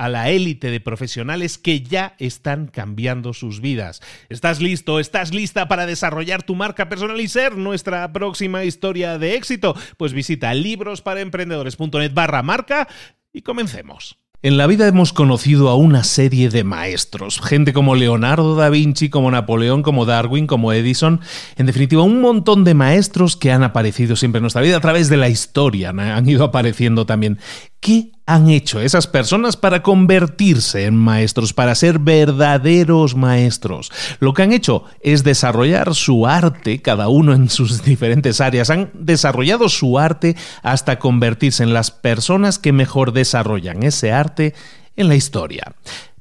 a la élite de profesionales que ya están cambiando sus vidas. ¿Estás listo? ¿Estás lista para desarrollar tu marca personal y ser nuestra próxima historia de éxito? Pues visita librosparaemprendedores.net barra marca y comencemos. En la vida hemos conocido a una serie de maestros, gente como Leonardo da Vinci, como Napoleón, como Darwin, como Edison, en definitiva un montón de maestros que han aparecido siempre en nuestra vida a través de la historia, han ido apareciendo también. ¿Qué han hecho esas personas para convertirse en maestros, para ser verdaderos maestros? Lo que han hecho es desarrollar su arte, cada uno en sus diferentes áreas. Han desarrollado su arte hasta convertirse en las personas que mejor desarrollan ese arte en la historia.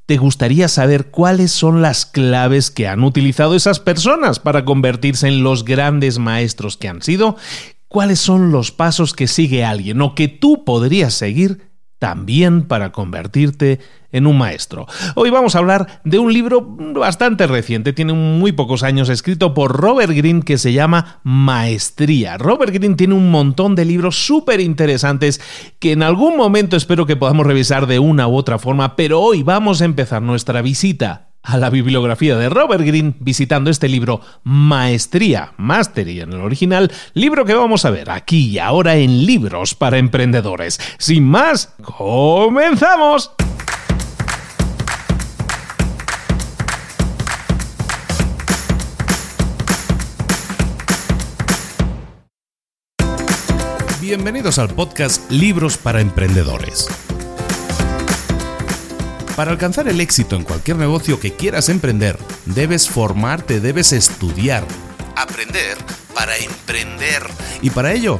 ¿Te gustaría saber cuáles son las claves que han utilizado esas personas para convertirse en los grandes maestros que han sido? Cuáles son los pasos que sigue alguien o que tú podrías seguir también para convertirte en un maestro. Hoy vamos a hablar de un libro bastante reciente, tiene muy pocos años, escrito por Robert Greene que se llama Maestría. Robert Greene tiene un montón de libros súper interesantes que en algún momento espero que podamos revisar de una u otra forma, pero hoy vamos a empezar nuestra visita a la bibliografía de Robert Greene visitando este libro Maestría, Mastery en el original, libro que vamos a ver aquí y ahora en Libros para Emprendedores. Sin más, comenzamos. Bienvenidos al podcast Libros para Emprendedores para alcanzar el éxito en cualquier negocio que quieras emprender, debes formarte, debes estudiar, aprender para emprender. Y para ello,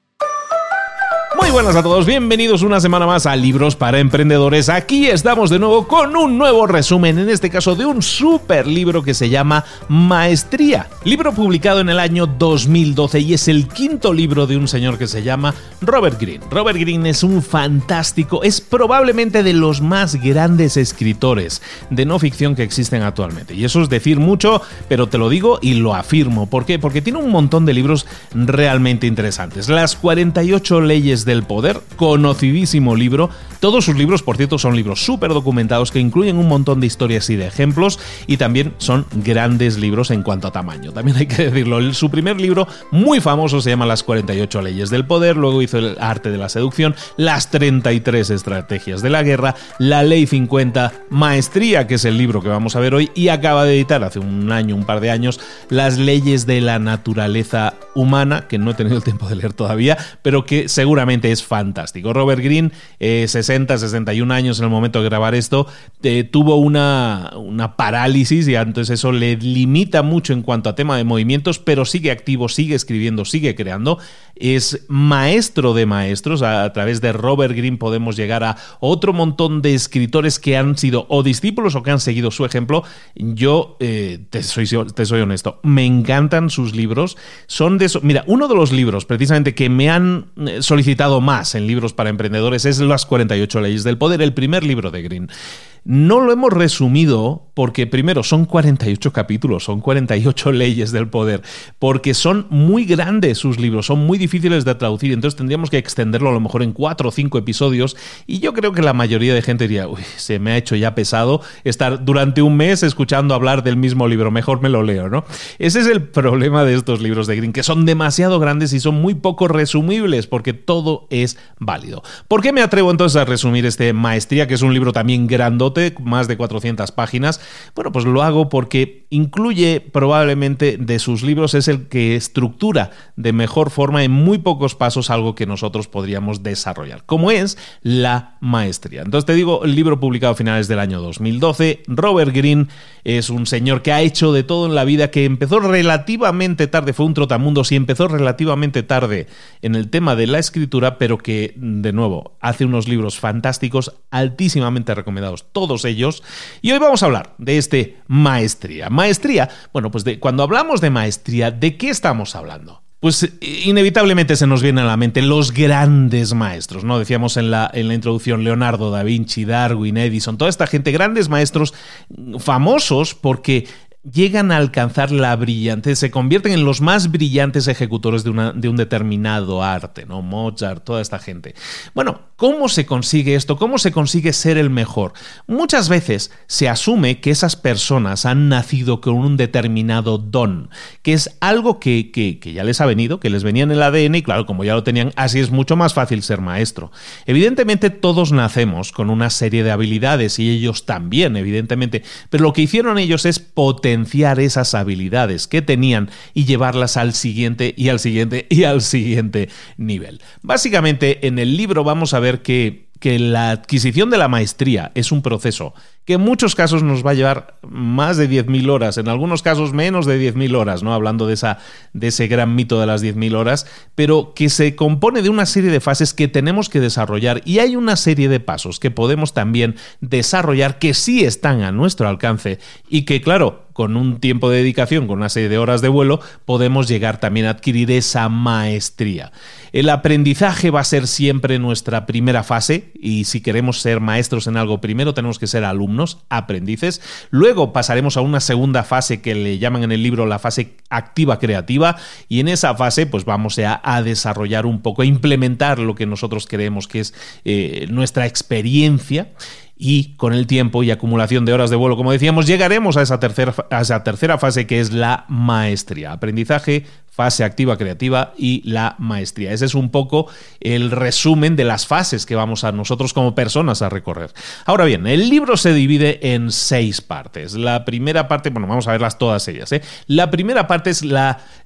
Muy buenas a todos, bienvenidos una semana más a Libros para Emprendedores. Aquí estamos de nuevo con un nuevo resumen, en este caso de un super libro que se llama Maestría. Libro publicado en el año 2012 y es el quinto libro de un señor que se llama Robert Greene. Robert Greene es un fantástico, es probablemente de los más grandes escritores de no ficción que existen actualmente. Y eso es decir mucho, pero te lo digo y lo afirmo. ¿Por qué? Porque tiene un montón de libros realmente interesantes. Las 48 leyes del del Poder, conocidísimo libro. Todos sus libros, por cierto, son libros súper documentados que incluyen un montón de historias y de ejemplos y también son grandes libros en cuanto a tamaño. También hay que decirlo, su primer libro muy famoso se llama Las 48 leyes del poder, luego hizo El arte de la seducción, Las 33 estrategias de la guerra, La ley 50, Maestría, que es el libro que vamos a ver hoy, y acaba de editar hace un año, un par de años, Las leyes de la naturaleza humana, que no he tenido el tiempo de leer todavía, pero que seguramente es fantástico. Robert Greene, 60, eh, 61 años en el momento de grabar esto, eh, tuvo una, una parálisis y entonces eso le limita mucho en cuanto a tema de movimientos, pero sigue activo, sigue escribiendo, sigue creando. Es maestro de maestros. A, través de Robert Greene podemos llegar a otro montón de escritores que han sido o discípulos o que han seguido su ejemplo. Yo eh, te, soy, te soy honesto, me encantan sus libros. Son de. Mira, uno de los libros precisamente que me han eh, solicitado más en libros para emprendedores es Las 48 leyes del poder, el primer libro de Green. No lo hemos resumido porque primero son 48 capítulos, son 48 leyes del poder, porque son muy grandes sus libros, son muy difíciles de traducir, entonces tendríamos que extenderlo a lo mejor en 4 o 5 episodios y yo creo que la mayoría de gente diría, uy, se me ha hecho ya pesado estar durante un mes escuchando hablar del mismo libro, mejor me lo leo, ¿no? Ese es el problema de estos libros de Green, que son demasiado grandes y son muy poco resumibles porque todo es válido. ¿Por qué me atrevo entonces a resumir este Maestría, que es un libro también grandote? Más de 400 páginas. Bueno, pues lo hago porque incluye probablemente de sus libros es el que estructura de mejor forma en muy pocos pasos algo que nosotros podríamos desarrollar, como es la maestría. Entonces te digo, el libro publicado a finales del año 2012, Robert Greene es un señor que ha hecho de todo en la vida, que empezó relativamente tarde, fue un trotamundos y empezó relativamente tarde en el tema de la escritura, pero que, de nuevo, hace unos libros fantásticos, altísimamente recomendados todos ellos. Y hoy vamos a hablar de este maestría. Maestría, bueno, pues de, cuando hablamos de maestría, ¿de qué estamos hablando? Pues inevitablemente se nos vienen a la mente los grandes maestros, ¿no? Decíamos en la, en la introducción Leonardo da Vinci, Darwin, Edison, toda esta gente, grandes maestros famosos porque llegan a alcanzar la brillantez, se convierten en los más brillantes ejecutores de, un determinado arte, ¿no? Mozart, toda esta gente. Bueno, ¿cómo se consigue esto? ¿Cómo se consigue ser el mejor? Muchas veces se asume que esas personas han nacido con un determinado don, que es algo que, que, que ya les ha venido, que les venía en el ADN y claro, como ya lo tenían, así es mucho más fácil ser maestro. Evidentemente todos nacemos con una serie de habilidades y ellos también, evidentemente, pero lo que hicieron ellos es potenciar esas habilidades que tenían y llevarlas al siguiente y al siguiente y al siguiente nivel. Básicamente en el libro vamos a ver que que la adquisición de la maestría es un proceso que en muchos casos nos va a llevar más de 10.000 horas, en algunos casos menos de 10.000 horas, ¿no? Hablando de, esa, de ese gran mito de las 10.000 horas, pero que se compone de una serie de fases que tenemos que desarrollar y hay una serie de pasos que podemos también desarrollar que sí están a nuestro alcance y que, claro, con un tiempo de dedicación, con una serie de horas de vuelo, podemos llegar también a adquirir esa maestría. El aprendizaje va a ser siempre nuestra primera fase y si queremos ser maestros en algo, primero tenemos que ser alumnos, aprendices. Luego pasaremos a una segunda fase que le llaman en el libro la fase activa creativa y en esa fase pues vamos a, desarrollar un poco, a implementar lo que nosotros creemos que es eh, nuestra experiencia y con el tiempo y acumulación de horas de vuelo, como decíamos, llegaremos a esa tercera, a esa tercera fase que es la maestría. Aprendizaje, fase activa creativa y la maestría. Ese es un poco el resumen de las fases que vamos a nosotros como personas a recorrer. Ahora bien, el libro se divide en seis partes. La primera parte, bueno, vamos a verlas todas ellas. ¿eh? La primera parte es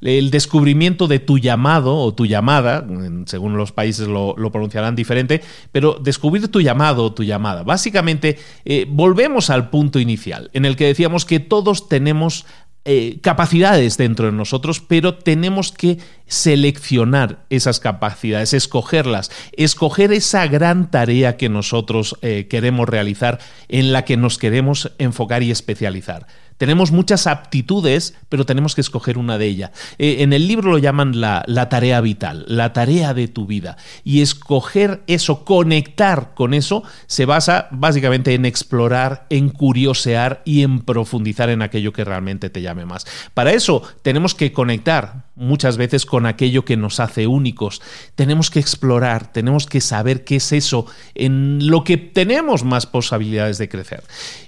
el descubrimiento de tu llamado o tu llamada, según los países lo, pronunciarán diferente, pero descubrir tu llamado o tu llamada. Básicamente, eh, volvemos al punto inicial, en el que decíamos que todos tenemos eh, capacidades dentro de nosotros, pero tenemos que seleccionar esas capacidades, escogerlas, escoger esa gran tarea que nosotros eh, queremos realizar, en la que nos queremos enfocar y especializar. Tenemos muchas aptitudes, pero tenemos que escoger una de ellas. Eh, en el libro lo llaman la, la, tarea vital, la tarea de tu vida. Y escoger eso, conectar con eso, se basa básicamente en explorar, en curiosear y en profundizar en aquello que realmente te llame más. Para eso tenemos que conectar muchas veces con aquello que nos hace únicos. Tenemos que explorar, tenemos que saber qué es eso en lo que tenemos más posibilidades de crecer.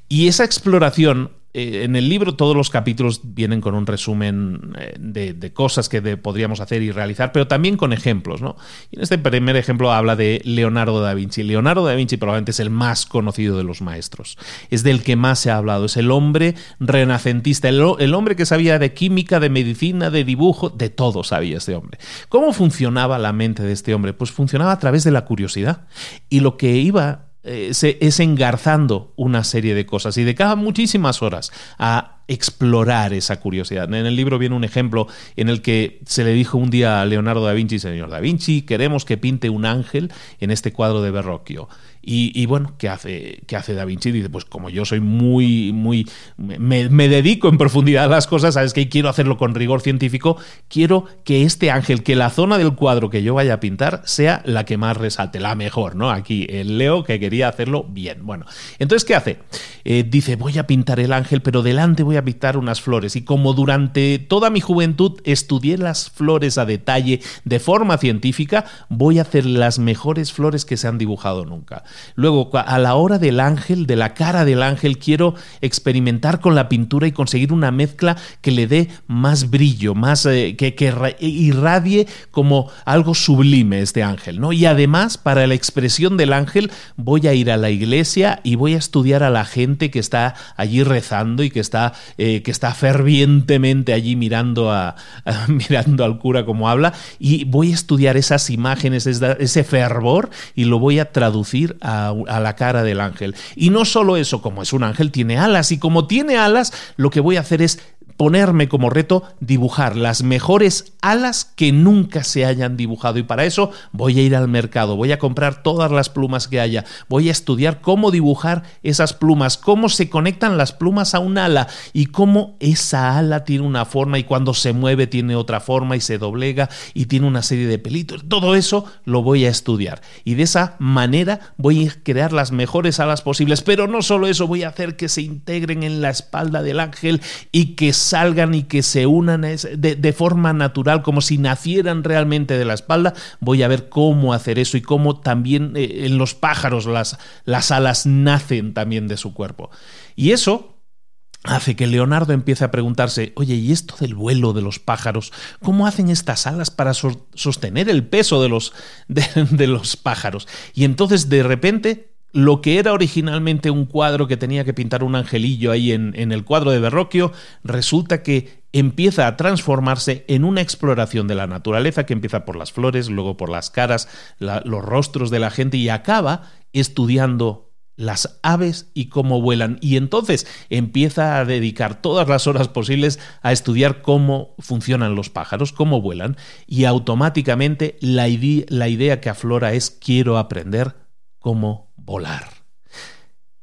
Y esa exploración eh, en el libro todos los capítulos vienen con un resumen eh, de, cosas que podríamos hacer y realizar, pero también con ejemplos. ¿no? Y en este primer ejemplo habla de Leonardo da Vinci. Leonardo da Vinci probablemente es el más conocido de los maestros, es del que más se ha hablado, es el hombre renacentista, el, el hombre que sabía de química, de medicina, de dibujo, de todo sabía este hombre. ¿Cómo funcionaba la mente de este hombre? Pues funcionaba a través de la curiosidad. Y lo que iba eh, es engarzando una serie de cosas y de cada muchísimas horas a explorar esa curiosidad. En el libro viene un ejemplo en el que se le dijo un día a Leonardo da Vinci, señor da Vinci, queremos que pinte un ángel en este cuadro de Verrocchio. Y, bueno, ¿qué hace, ¿qué hace Da Vinci? Dice, pues como yo soy muy, muy, me, dedico en profundidad a las cosas, sabes que quiero hacerlo con rigor científico, quiero que este ángel, que la zona del cuadro que yo vaya a pintar sea la que más resalte, la mejor, ¿no? Aquí el Leo que quería hacerlo bien. Bueno, entonces, ¿qué hace? Eh, dice, voy a pintar el ángel, pero delante voy a pintar unas flores. Y como durante toda mi juventud estudié las flores a detalle de forma científica, voy a hacer las mejores flores que se han dibujado nunca. Luego, a la hora del ángel, de la cara del ángel, quiero experimentar con la pintura y conseguir una mezcla que le dé más brillo, más eh, que, irradie como algo sublime este ángel, ¿no? Y además, para la expresión del ángel, voy a ir a la iglesia y voy a estudiar a la gente que está allí rezando y que está, eh, que está fervientemente allí mirando, a, mirando al cura como habla, y voy a estudiar esas imágenes, ese fervor, y lo voy a traducir a, la cara del ángel. Y no solo eso, como es un ángel, tiene alas y como tiene alas, lo que voy a hacer es ponerme como reto dibujar las mejores alas que nunca se hayan dibujado. Y para eso voy a ir al mercado, voy a comprar todas las plumas que haya, voy a estudiar cómo dibujar esas plumas, cómo se conectan las plumas a un ala y cómo esa ala tiene una forma y cuando se mueve tiene otra forma y se doblega y tiene una serie de pelitos. Todo eso lo voy a estudiar. Y de esa manera voy a crear las mejores alas posibles, pero no solo eso, voy a hacer que se integren en la espalda del ángel y que salgan y que se unan de, forma natural, como si nacieran realmente de la espalda, voy a ver cómo hacer eso y cómo también eh, en los pájaros las, las alas nacen también de su cuerpo. Y eso hace que Leonardo empiece a preguntarse, oye, ¿y esto del vuelo de los pájaros? ¿Cómo hacen estas alas para sostener el peso de los, de los pájaros? Y entonces de repente lo que era originalmente un cuadro que tenía que pintar un angelillo ahí en, el cuadro de Verrocchio, resulta que empieza a transformarse en una exploración de la naturaleza que empieza por las flores, luego por las caras, los rostros de la gente y acaba estudiando las aves y cómo vuelan. Y entonces empieza a dedicar todas las horas posibles a estudiar cómo funcionan los pájaros, cómo vuelan, y automáticamente la, la idea que aflora es quiero aprender cómo volar.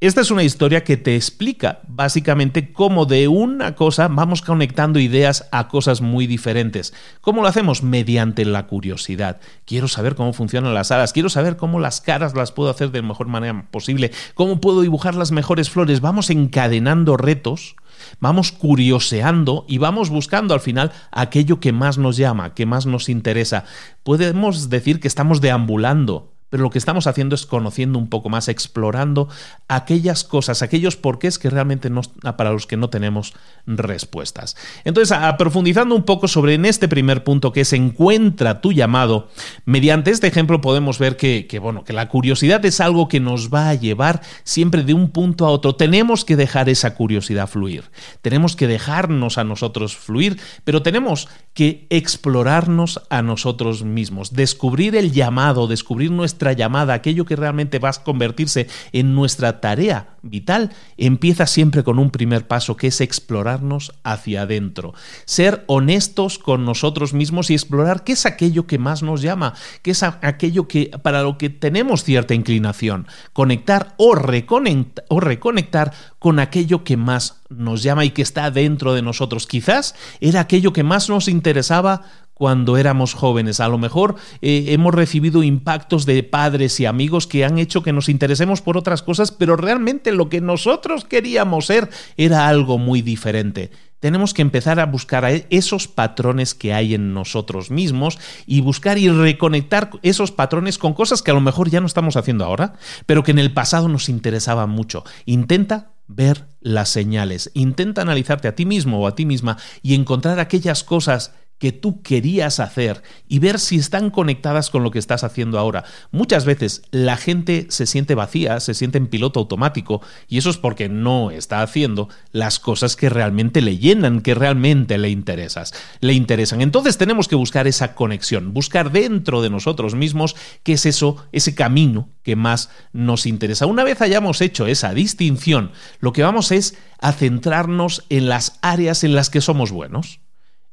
Esta es una historia que te explica básicamente cómo de una cosa vamos conectando ideas a cosas muy diferentes. ¿Cómo lo hacemos? Mediante la curiosidad. Quiero saber cómo funcionan las alas, quiero saber cómo las caras las puedo hacer de la mejor manera posible, cómo puedo dibujar las mejores flores. Vamos encadenando retos, vamos curioseando y vamos buscando al final aquello que más nos llama, que más nos interesa. Podemos decir que estamos deambulando pero lo que estamos haciendo es conociendo un poco más, explorando aquellas cosas, aquellos porqués que realmente no, para los que no tenemos respuestas. Entonces, profundizando un poco sobre en este primer punto que se encuentra tu llamado, mediante este ejemplo podemos ver que, que, bueno, que la curiosidad es algo que nos va a llevar siempre de un punto a otro. Tenemos que dejar esa curiosidad fluir, tenemos que dejarnos a nosotros fluir, pero tenemos que explorarnos a nosotros mismos, descubrir el llamado, descubrir nuestra llamada, aquello que realmente va a convertirse en nuestra tarea vital, empieza siempre con un primer paso que es explorarnos hacia adentro, ser honestos con nosotros mismos y explorar qué es aquello que más nos llama, qué es aquello que para lo que tenemos cierta inclinación, conectar o reconectar, o reconectar con aquello que más nos llama y que está dentro de nosotros. Quizás era aquello que más nos interesaba cuando éramos jóvenes. A lo mejor eh, hemos recibido impactos de padres y amigos que han hecho que nos interesemos por otras cosas, pero realmente lo que nosotros queríamos ser era algo muy diferente. Tenemos que empezar a buscar esos patrones que hay en nosotros mismos y buscar y reconectar esos patrones con cosas que a lo mejor ya no estamos haciendo ahora, pero que en el pasado nos interesaban mucho. Intenta ver las señales, intenta analizarte a ti mismo o a ti misma y encontrar aquellas cosas que tú querías hacer y ver si están conectadas con lo que estás haciendo ahora. Muchas veces la gente se siente vacía, se siente en piloto automático y eso es porque no está haciendo las cosas que realmente le llenan, que realmente le interesas, le interesan. Entonces tenemos que buscar esa conexión, buscar dentro de nosotros mismos qué es eso, ese camino que más nos interesa. Una vez hayamos hecho esa distinción, lo que vamos es a centrarnos en las áreas en las que somos buenos.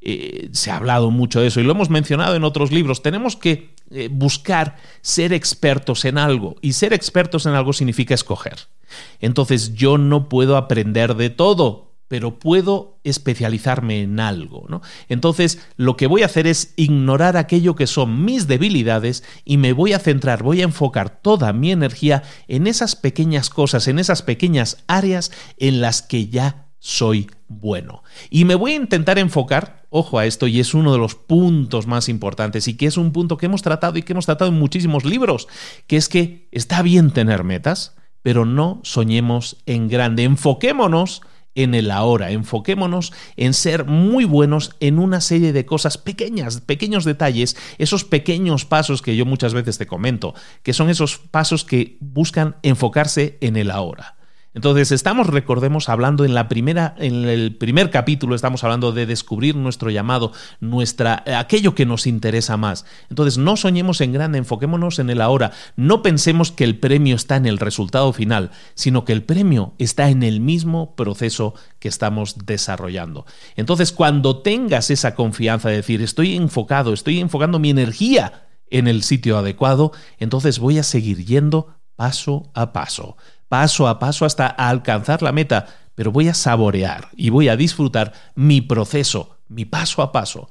Eh, se ha hablado mucho de eso y lo hemos mencionado en otros libros. Tenemos que eh, buscar ser expertos en algo y ser expertos en algo significa escoger. Entonces yo no puedo aprender de todo, pero puedo especializarme en algo. Entonces, lo que voy a hacer es ignorar aquello que son mis debilidades y me voy a centrar, voy a enfocar toda mi energía en esas pequeñas cosas, en esas pequeñas áreas en las que ya soy bueno. Y me voy a intentar enfocar, ojo a esto, y es uno de los puntos más importantes y que es un punto que hemos tratado y que hemos tratado en muchísimos libros, que es que está bien tener metas, pero no soñemos en grande, enfoquémonos en el ahora, enfoquémonos en ser muy buenos en una serie de cosas pequeñas, pequeños detalles, esos pequeños pasos que yo muchas veces te comento, que son esos pasos que buscan enfocarse en el ahora. Entonces, estamos, recordemos, hablando en la primera, en el primer capítulo, estamos hablando de descubrir nuestro llamado, nuestra, aquello que nos interesa más. Entonces, no soñemos en grande, enfoquémonos en el ahora. No pensemos que el premio está en el resultado final, sino que el premio está en el mismo proceso que estamos desarrollando. Entonces, cuando tengas esa confianza de decir, estoy enfocado, estoy enfocando mi energía en el sitio adecuado, entonces voy a seguir yendo paso a paso paso a paso hasta alcanzar la meta, pero voy a saborear y voy a disfrutar mi proceso, mi paso a paso.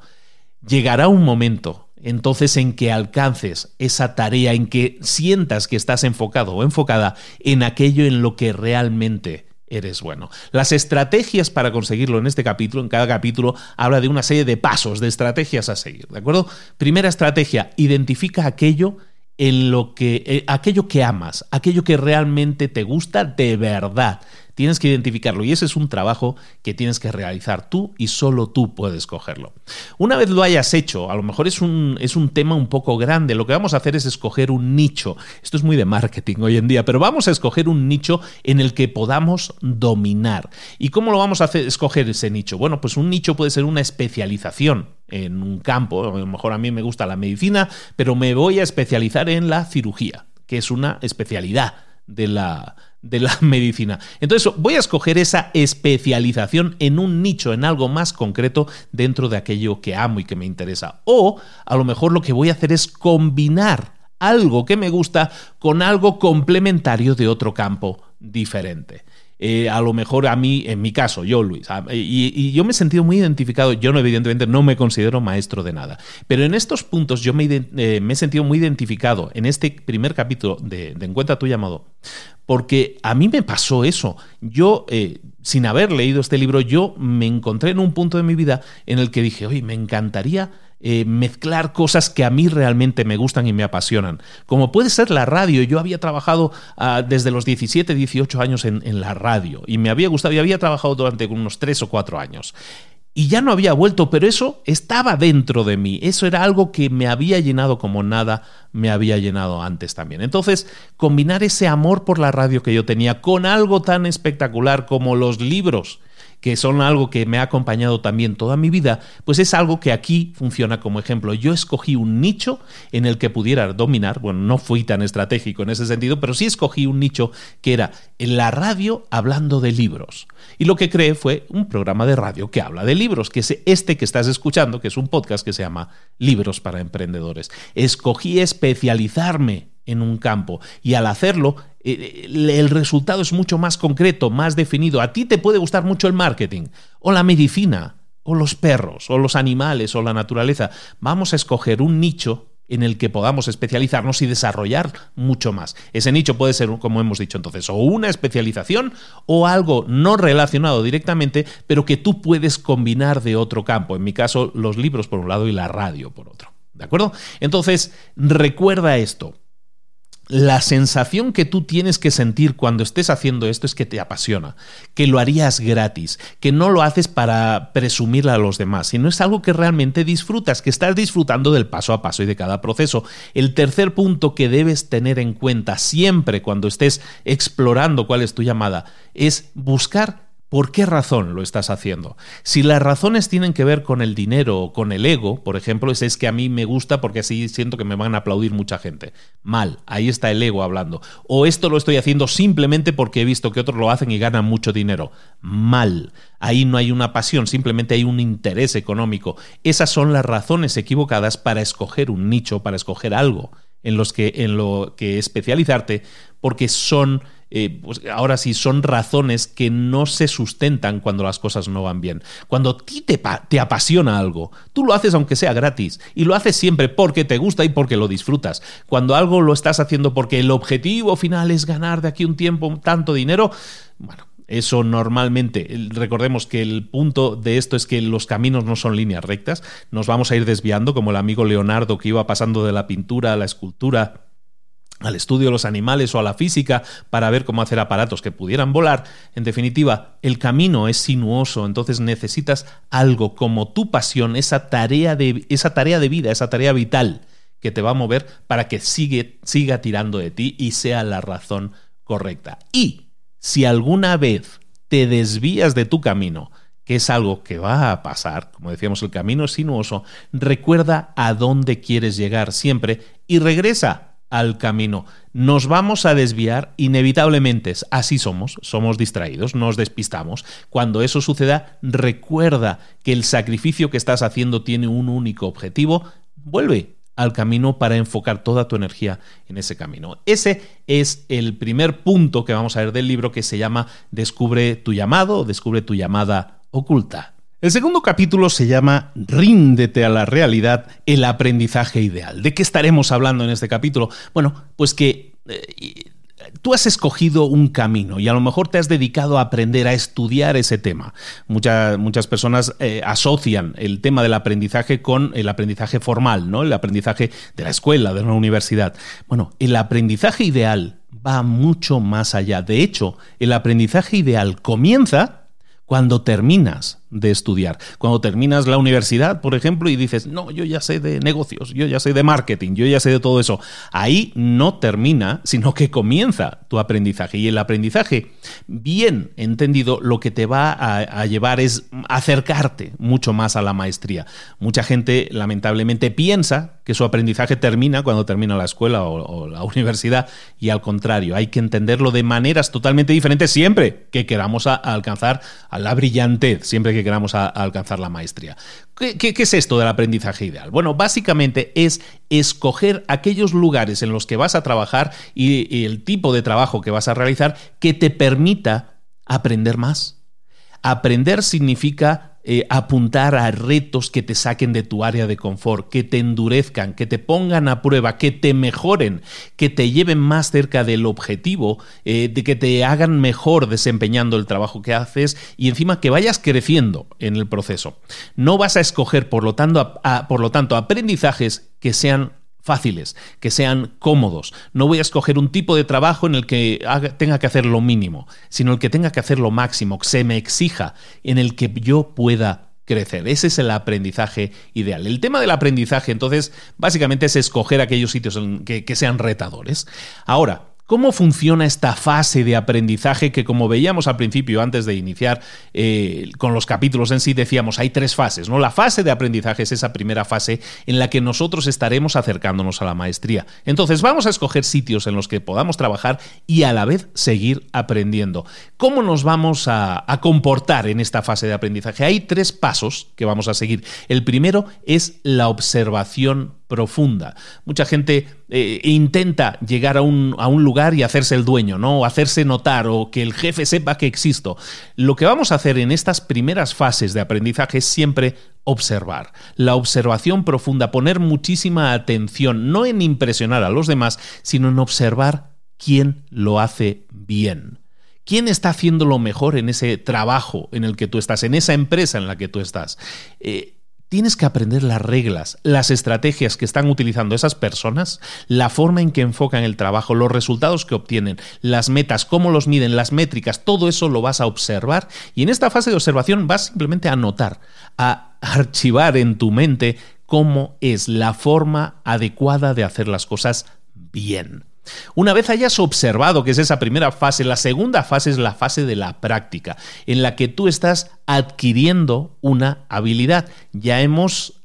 Llegará un momento entonces en que alcances esa tarea, en que sientas que estás enfocado o enfocada en aquello en lo que realmente eres bueno. Las estrategias para conseguirlo en este capítulo, en cada capítulo, habla de una serie de pasos, de estrategias a seguir, ¿de acuerdo? Primera estrategia, identifica aquello en lo que eh, aquello que amas, aquello que realmente te gusta de verdad. Tienes que identificarlo y ese es un trabajo que tienes que realizar tú y solo tú puedes cogerlo. Una vez lo hayas hecho, a lo mejor es un, es un tema un poco grande, lo que vamos a hacer es escoger un nicho. Esto es muy de marketing hoy en día, pero vamos a escoger un nicho en el que podamos dominar. ¿Y cómo lo vamos a hacer, escoger ese nicho? Bueno, pues un nicho puede ser una especialización en un campo, a lo mejor a mí me gusta la medicina, pero me voy a especializar en la cirugía, que es una especialidad de la, de la medicina. Entonces voy a escoger esa especialización en un nicho, en algo más concreto dentro de aquello que amo y que me interesa. O a lo mejor lo que voy a hacer es combinar algo que me gusta con algo complementario de otro campo diferente. Eh, a lo mejor a mí, en mi caso, yo Luis, y, yo me he sentido muy identificado, yo no evidentemente no me considero maestro de nada, pero en estos puntos yo me, eh, he sentido muy identificado en este primer capítulo de, de Encuentra tu llamado, porque a mí me pasó eso. Yo, eh, sin haber leído este libro, yo me encontré en un punto de mi vida en el que dije, oye, me encantaría eh, mezclar cosas que a mí realmente me gustan y me apasionan. Como puede ser la radio. Yo había trabajado ah, desde los 17, 18 años en, en, la radio y me había gustado y había trabajado durante unos 3 o 4 años. Y ya no había vuelto, pero eso estaba dentro de mí. Eso era algo que me había llenado como nada me había llenado antes también. Entonces, combinar ese amor por la radio que yo tenía con algo tan espectacular como los libros que son algo que me ha acompañado también toda mi vida, pues es algo que aquí funciona como ejemplo. Yo escogí un nicho en el que pudiera dominar, bueno, no fui tan estratégico en ese sentido, pero sí escogí un nicho que era en la radio hablando de libros. Y lo que creé fue un programa de radio que habla de libros, que es este que estás escuchando, que es un podcast que se llama Libros para Emprendedores. Escogí especializarme en un campo y al hacerlo eh, el resultado es mucho más concreto, más definido. A ti te puede gustar mucho el marketing o la medicina o los perros o los animales o la naturaleza. Vamos a escoger un nicho en el que podamos especializarnos y desarrollar mucho más. Ese nicho puede ser, como hemos dicho entonces, o una especialización o algo no relacionado directamente, pero que tú puedes combinar de otro campo. En mi caso, los libros por un lado y la radio por otro. ¿De acuerdo? Entonces, recuerda esto la sensación que tú tienes que sentir cuando estés haciendo esto es que te apasiona, que lo harías gratis, que no lo haces para presumirle a los demás, sino es algo que realmente disfrutas, que estás disfrutando del paso a paso y de cada proceso. El tercer punto que debes tener en cuenta siempre cuando estés explorando cuál es tu llamada es buscar ¿Por qué razón lo estás haciendo? Si las razones tienen que ver con el dinero o con el ego, por ejemplo, es, que a mí me gusta porque así siento que me van a aplaudir mucha gente. Mal, ahí está el ego hablando. O esto lo estoy haciendo simplemente porque he visto que otros lo hacen y ganan mucho dinero. Mal, ahí no hay una pasión, simplemente hay un interés económico. Esas son las razones equivocadas para escoger un nicho, para escoger algo en, los que, en lo que especializarte, porque son eh, pues ahora sí, son razones que no se sustentan cuando las cosas no van bien. Cuando a ti te, te apasiona algo, tú lo haces aunque sea gratis y lo haces siempre porque te gusta y porque lo disfrutas. Cuando algo lo estás haciendo porque el objetivo final es ganar de aquí un tiempo tanto dinero, bueno, eso normalmente, recordemos que el punto de esto es que los caminos no son líneas rectas, nos vamos a ir desviando como el amigo Leonardo que iba pasando de la pintura a la escultura al estudio de los animales o a la física para ver cómo hacer aparatos que pudieran volar. En definitiva, el camino es sinuoso, entonces necesitas algo como tu pasión, esa tarea de, esa tarea de vida, esa tarea vital que te va a mover para que siga tirando de ti y sea la razón correcta. Y si alguna vez te desvías de tu camino, que es algo que va a pasar, como decíamos, el camino es sinuoso, recuerda a dónde quieres llegar siempre y regresa al camino. Nos vamos a desviar inevitablemente. Así somos, somos distraídos, nos despistamos. Cuando eso suceda, recuerda que el sacrificio que estás haciendo tiene un único objetivo. Vuelve al camino para enfocar toda tu energía en ese camino. Ese es el primer punto que vamos a ver del libro que se llama Descubre tu llamado o Descubre tu llamada oculta. El segundo capítulo se llama Ríndete a la realidad, el aprendizaje ideal. ¿De qué estaremos hablando en este capítulo? Bueno, pues que eh, tú has escogido un camino y a lo mejor te has dedicado a aprender a estudiar ese tema. muchas personas eh, asocian el tema del aprendizaje con el aprendizaje formal, ¿no? El aprendizaje de la escuela, de una universidad. Bueno, el aprendizaje ideal va mucho más allá. De hecho, el aprendizaje ideal comienza cuando terminas de estudiar. Cuando terminas la universidad, por ejemplo, y dices, no, yo ya sé de negocios, yo ya sé de marketing, yo ya sé de todo eso, ahí no termina, sino que comienza tu aprendizaje. Y el aprendizaje, bien entendido, lo que te va a, llevar es acercarte mucho más a la maestría. Mucha gente, lamentablemente, piensa que su aprendizaje termina cuando termina la escuela o, la universidad, y al contrario, hay que entenderlo de maneras totalmente diferentes siempre que queramos alcanzar a la brillantez, siempre que queramos alcanzar la maestría. ¿Qué, es esto del aprendizaje ideal? Bueno, básicamente es escoger aquellos lugares en los que vas a trabajar y el tipo de trabajo que vas a realizar que te permita aprender más. Aprender significa eh, apuntar a retos que te saquen de tu área de confort, que te endurezcan, que te pongan a prueba, que te mejoren, que te lleven más cerca del objetivo, eh, de que te hagan mejor desempeñando el trabajo que haces y encima que vayas creciendo en el proceso. No vas a escoger, por lo tanto, por lo tanto aprendizajes que sean fáciles, que sean cómodos. No voy a escoger un tipo de trabajo en el que tenga que hacer lo mínimo, sino el que tenga que hacer lo máximo, que se me exija, en el que yo pueda crecer. Ese es el aprendizaje ideal. El tema del aprendizaje, entonces, básicamente es escoger aquellos sitios que, sean retadores. Ahora, ¿Cómo funciona esta fase de aprendizaje que, como veíamos al principio, antes de iniciar eh, con los capítulos en sí, decíamos, hay tres fases, ¿no? La fase de aprendizaje es esa primera fase en la que nosotros estaremos acercándonos a la maestría. Entonces, vamos a escoger sitios en los que podamos trabajar y a la vez seguir aprendiendo. ¿Cómo nos vamos a, a comportar en esta fase de aprendizaje? Hay tres pasos que vamos a seguir. El primero es la observación profunda. Mucha gente eh, intenta llegar a un, a un, lugar y hacerse el dueño, ¿no? O hacerse notar o que el jefe sepa que existo. Lo que vamos a hacer en estas primeras fases de aprendizaje es siempre observar. La observación profunda, poner muchísima atención, no en impresionar a los demás, sino en observar quién lo hace bien. ¿Quién está haciendo lo mejor en ese trabajo en el que tú estás, en esa empresa en la que tú estás? Eh, Tienes que aprender las reglas, las estrategias que están utilizando esas personas, la forma en que enfocan el trabajo, los resultados que obtienen, las metas, cómo los miden, las métricas, todo eso lo vas a observar y en esta fase de observación vas simplemente a anotar, a archivar en tu mente cómo es la forma adecuada de hacer las cosas bien. Una vez hayas observado que es esa primera fase, la segunda fase es la fase de la práctica, en la que tú estás adquiriendo una habilidad. Ya hemos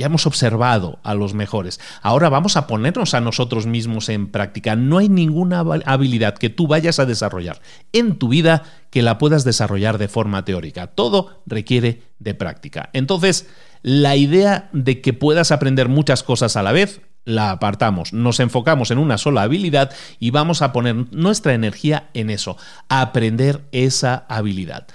ya hemos observado a los mejores. Ahora vamos a ponernos a nosotros mismos en práctica. No hay ninguna habilidad que tú vayas a desarrollar en tu vida que la puedas desarrollar de forma teórica. Todo requiere de práctica. Entonces, la idea de que puedas aprender muchas cosas a la vez la apartamos, nos enfocamos en una sola habilidad y vamos a poner nuestra energía en eso, aprender esa habilidad.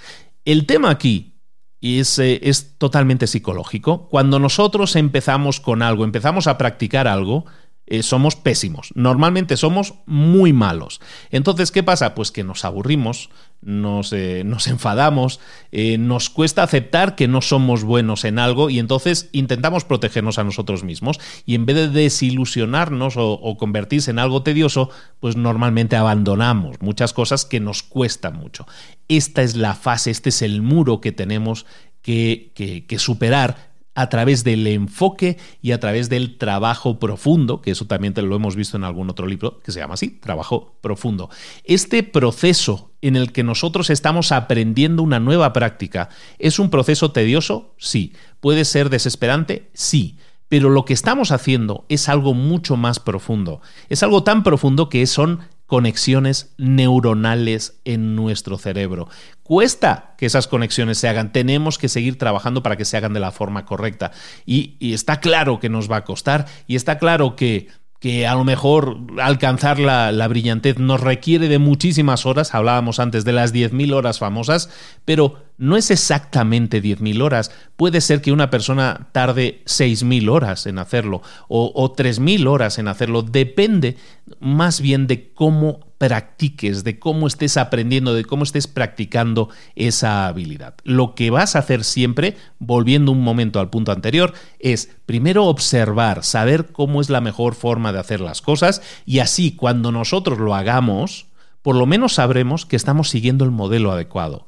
El tema aquí es, eh, es totalmente psicológico. Cuando nosotros empezamos con algo, empezamos a practicar algo, eh, somos pésimos. Normalmente somos muy malos. Entonces, ¿qué pasa? Pues que nos aburrimos, nos, eh, enfadamos, eh, nos cuesta aceptar que no somos buenos en algo y entonces intentamos protegernos a nosotros mismos y en vez de desilusionarnos o, convertirse en algo tedioso, pues normalmente abandonamos muchas cosas que nos cuestan mucho. Esta es la fase, este es el muro que tenemos que superar a través del enfoque y a través del trabajo profundo, que eso también lo hemos visto en algún otro libro que se llama así, trabajo profundo. Este proceso en el que nosotros estamos aprendiendo una nueva práctica, ¿es un proceso tedioso? Sí. ¿Puede ser desesperante? Sí. Pero lo que estamos haciendo es algo mucho más profundo. Es algo tan profundo que son conexiones neuronales en nuestro cerebro. Cuesta que esas conexiones se hagan, tenemos que seguir trabajando para que se hagan de la forma correcta. Y, está claro que nos va a costar y está claro que que a lo mejor alcanzar la, la, brillantez nos requiere de muchísimas horas, hablábamos antes de las 10.000 horas famosas, pero no es exactamente 10.000 horas, puede ser que una persona tarde 6.000 horas en hacerlo o, o 3.000 horas en hacerlo, depende más bien de cómo practiques, de cómo estés aprendiendo, de cómo estés practicando esa habilidad. Lo que vas a hacer siempre, volviendo un momento al punto anterior, es primero observar, saber cómo es la mejor forma de hacer las cosas y así cuando nosotros lo hagamos, por lo menos sabremos que estamos siguiendo el modelo adecuado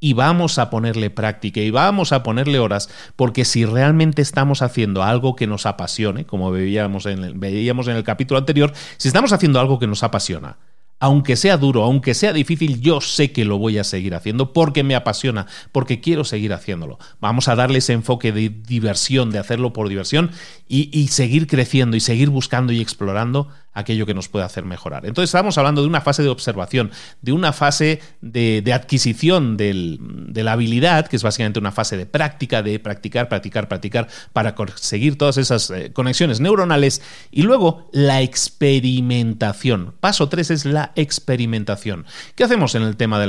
y vamos a ponerle práctica y vamos a ponerle horas, porque si realmente estamos haciendo algo que nos apasione, como veíamos en el, veíamos en el capítulo anterior, si estamos haciendo algo que nos apasiona, aunque sea duro, aunque sea difícil, yo sé que lo voy a seguir haciendo porque me apasiona, porque quiero seguir haciéndolo. Vamos a darle ese enfoque de diversión, de hacerlo por diversión y, y seguir creciendo y seguir buscando y explorando aquello que nos puede hacer mejorar. Entonces estamos hablando de una fase de observación, de una fase de, adquisición de la habilidad, que es básicamente una fase de práctica, de practicar, practicar, practicar, para conseguir todas esas eh, conexiones neuronales. Y luego la experimentación. Paso 3 es la experimentación. ¿Qué hacemos en el tema de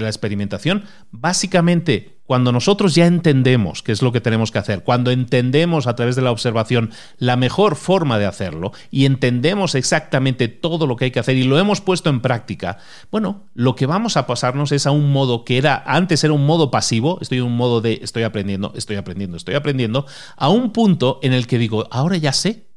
la experimentación? Básicamente cuando nosotros ya entendemos qué es lo que tenemos que hacer, cuando entendemos a través de la observación la mejor forma de hacerlo y entendemos exactamente todo lo que hay que hacer y lo hemos puesto en práctica, bueno, lo que vamos a pasarnos es a un modo que era antes era un modo pasivo, estoy en un modo de estoy aprendiendo, estoy aprendiendo, estoy aprendiendo, a un punto en el que digo, ahora ya sé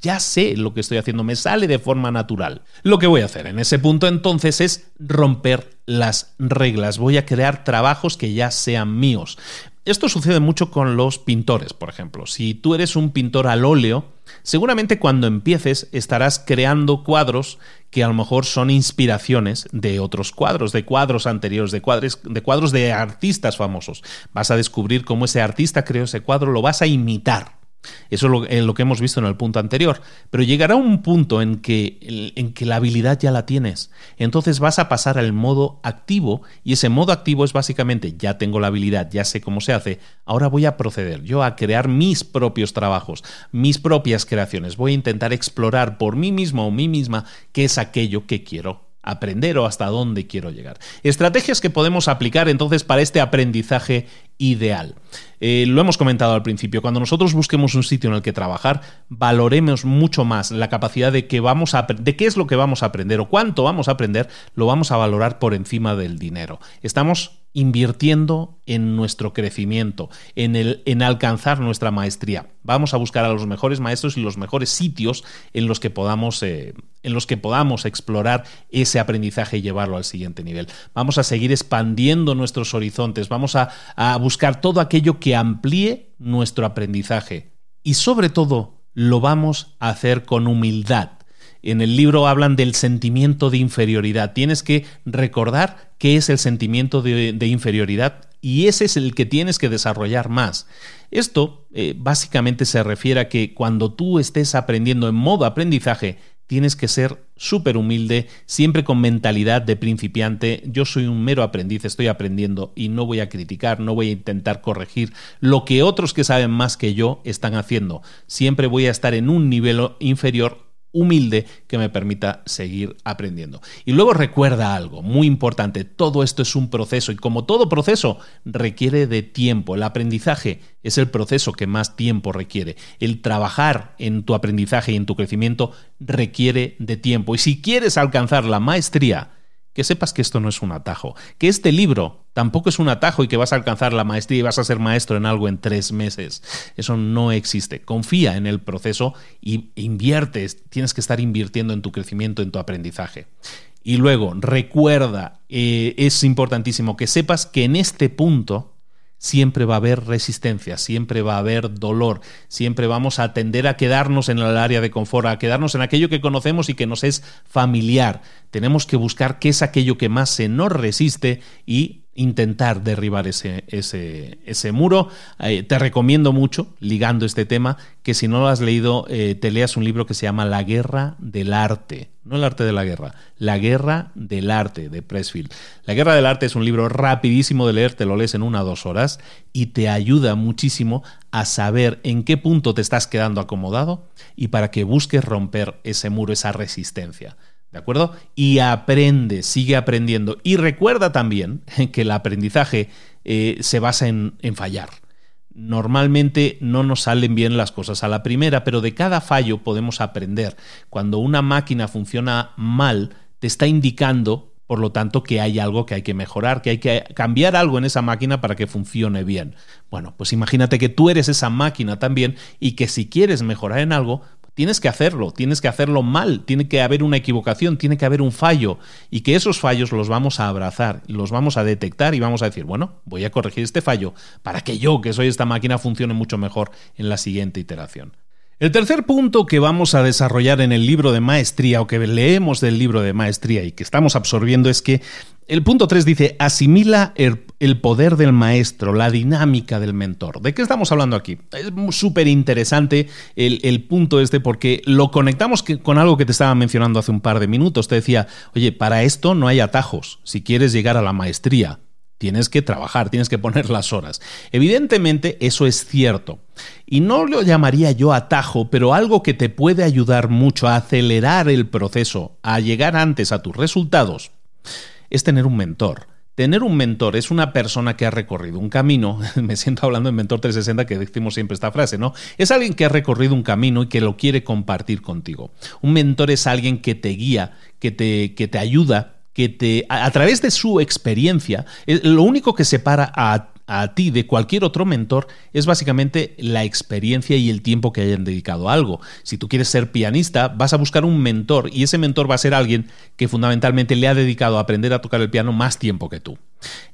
ya sé lo que estoy haciendo, me sale de forma natural. Lo que voy a hacer en ese punto entonces es romper las reglas, voy a crear trabajos que ya sean míos. Esto sucede mucho con los pintores, por ejemplo. Si tú eres un pintor al óleo, seguramente cuando empieces estarás creando cuadros que a lo mejor son inspiraciones de otros cuadros, de cuadros anteriores, de cuadros, de cuadros de artistas famosos. Vas a descubrir cómo ese artista creó ese cuadro, lo vas a imitar. Eso es lo, eh, lo, que hemos visto en el punto anterior. Pero llegará un punto en que, en que la habilidad ya la tienes. Entonces vas a pasar al modo activo y ese modo activo es básicamente, ya tengo la habilidad, ya sé cómo se hace, ahora voy a proceder yo a crear mis propios trabajos, mis propias creaciones. Voy a intentar explorar por mí mismo o mí misma qué es aquello que quiero aprender o hasta dónde quiero llegar. Estrategias que podemos aplicar entonces para este aprendizaje ideal. Eh, lo hemos comentado al principio, cuando nosotros busquemos un sitio en el que trabajar, valoremos mucho más la capacidad de, que vamos a, de qué es lo que vamos a aprender o cuánto vamos a aprender, lo vamos a valorar por encima del dinero. Estamos invirtiendo en nuestro crecimiento, en, el, en alcanzar nuestra maestría. Vamos a buscar a los mejores maestros y los mejores sitios en los que podamos, eh, en los que podamos explorar ese aprendizaje y llevarlo al siguiente nivel. Vamos a seguir expandiendo nuestros horizontes, vamos a, a buscar todo aquello que amplíe nuestro aprendizaje y sobre todo lo vamos a hacer con humildad en el libro hablan del sentimiento de inferioridad. Tienes que recordar qué es el sentimiento de, inferioridad y ese es el que tienes que desarrollar más. Esto eh, básicamente se refiere a que cuando tú estés aprendiendo en modo aprendizaje, tienes que ser súper humilde, siempre con mentalidad de principiante. Yo soy un mero aprendiz, estoy aprendiendo y no voy a criticar, no voy a intentar corregir lo que otros que saben más que yo están haciendo. Siempre voy a estar en un nivel inferior humilde que me permita seguir aprendiendo. Y luego recuerda algo muy importante, todo esto es un proceso y como todo proceso requiere de tiempo. El aprendizaje es el proceso que más tiempo requiere. El trabajar en tu aprendizaje y en tu crecimiento requiere de tiempo. Y si quieres alcanzar la maestría, que sepas que esto no es un atajo, que este libro tampoco es un atajo y que vas a alcanzar la maestría y vas a ser maestro en algo en tres meses. Eso no existe. Confía en el proceso y inviertes, tienes que estar invirtiendo en tu crecimiento, en tu aprendizaje. Y luego, recuerda, eh, es importantísimo que sepas que en este punto siempre va a haber resistencia, siempre va a haber dolor, siempre vamos a tender a quedarnos en el área de confort, a quedarnos en aquello que conocemos y que nos es familiar. Tenemos que buscar qué es aquello que más se nos resiste y intentar derribar ese, ese, ese muro. Eh, te recomiendo mucho, ligando este tema, que si no lo has leído, eh, te leas un libro que se llama La Guerra del Arte. No el arte de la guerra, La Guerra del Arte de Pressfield. La Guerra del Arte es un libro rapidísimo de leer, te lo lees en una o dos horas y te ayuda muchísimo a saber en qué punto te estás quedando acomodado y para que busques romper ese muro, esa resistencia. ¿De acuerdo? Y aprende, sigue aprendiendo. Y recuerda también que el aprendizaje eh, se basa en, en fallar. Normalmente no nos salen bien las cosas a la primera, pero de cada fallo podemos aprender. Cuando una máquina funciona mal, te está indicando por lo tanto, que hay algo que hay que mejorar, que hay que cambiar algo en esa máquina para que funcione bien. Bueno, pues imagínate que tú eres esa máquina también y que si quieres mejorar en algo, tienes que hacerlo, tienes que hacerlo mal, tiene que haber una equivocación, tiene que haber un fallo y que esos fallos los vamos a abrazar, los vamos a detectar y vamos a decir, bueno, voy a corregir este fallo para que yo, que soy esta máquina, funcione mucho mejor en la siguiente iteración. El tercer punto que vamos a desarrollar en el libro de maestría o que leemos del libro de maestría y que estamos absorbiendo es que el punto 3 dice, asimila el, poder del maestro, la dinámica del mentor. ¿De qué estamos hablando aquí? Es súper interesante el, punto este porque lo conectamos con algo que te estaba mencionando hace un par de minutos. Te decía, oye, para esto no hay atajos. Si quieres llegar a la maestría, tienes que trabajar, tienes que poner las horas. Evidentemente eso es cierto. Y no lo llamaría yo atajo, pero algo que te puede ayudar mucho a acelerar el proceso, a llegar antes a tus resultados es tener un mentor. Tener un mentor es una persona que ha recorrido un camino, me siento hablando en Mentor 360 que decimos siempre esta frase, ¿no? Es alguien que ha recorrido un camino y que lo quiere compartir contigo. Un mentor es alguien que te guía, que te, que te ayuda, que te, a, través de su experiencia, lo único que separa a a ti de cualquier otro mentor es básicamente la experiencia y el tiempo que hayan dedicado a algo. Si tú quieres ser pianista, vas a buscar un mentor y ese mentor va a ser alguien que fundamentalmente le ha dedicado a aprender a tocar el piano más tiempo que tú.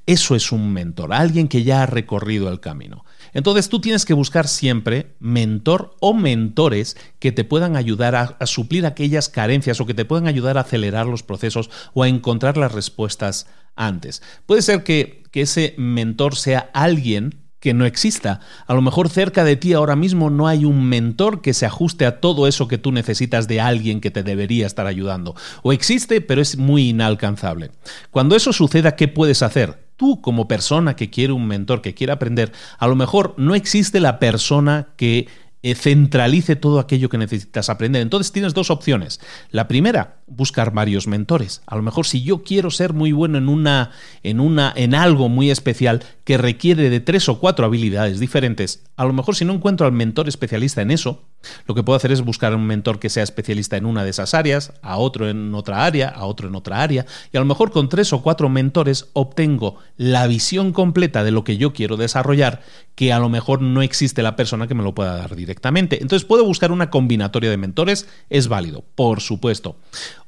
Eso es un mentor, alguien que ya ha recorrido el camino. Entonces tú tienes que buscar siempre mentor o mentores que te puedan ayudar a, suplir aquellas carencias o que te puedan ayudar a acelerar los procesos o a encontrar las respuestas antes. Puede ser que, que ese mentor sea alguien que no exista. A lo mejor cerca de ti ahora mismo no hay un mentor que se ajuste a todo eso que tú necesitas de alguien que te debería estar ayudando. O existe, pero es muy inalcanzable. Cuando eso suceda, ¿qué puedes hacer? tú como persona que quiere un mentor, que quiere aprender, a lo mejor no existe la persona que eh, centralice todo aquello que necesitas aprender. Entonces tienes dos opciones. La primera, buscar varios mentores. A lo mejor si yo quiero ser muy bueno en una en una en algo muy especial que requiere de tres o cuatro habilidades diferentes, a lo mejor si no encuentro al mentor especialista en eso, lo que puedo hacer es buscar un mentor que sea especialista en una de esas áreas, a otro en otra área, a otro en otra área, y a lo mejor con tres o cuatro mentores obtengo la visión completa de lo que yo quiero desarrollar, que a lo mejor no existe la persona que me lo pueda dar directamente. Entonces puedo buscar una combinatoria de mentores, es válido, por supuesto.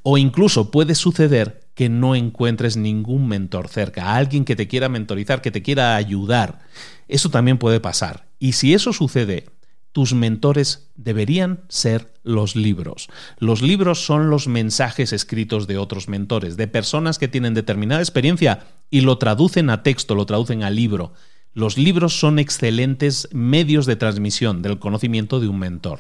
O incluso puede suceder que no encuentres ningún mentor cerca, alguien que te quiera mentorizar, que te quiera ayudar. Eso también puede pasar. Y si eso sucede, tus mentores deberían ser los libros. Los libros son los mensajes escritos de otros mentores, de personas que tienen determinada experiencia y lo traducen a texto, lo traducen a libro. Los libros son excelentes medios de transmisión del conocimiento de un mentor.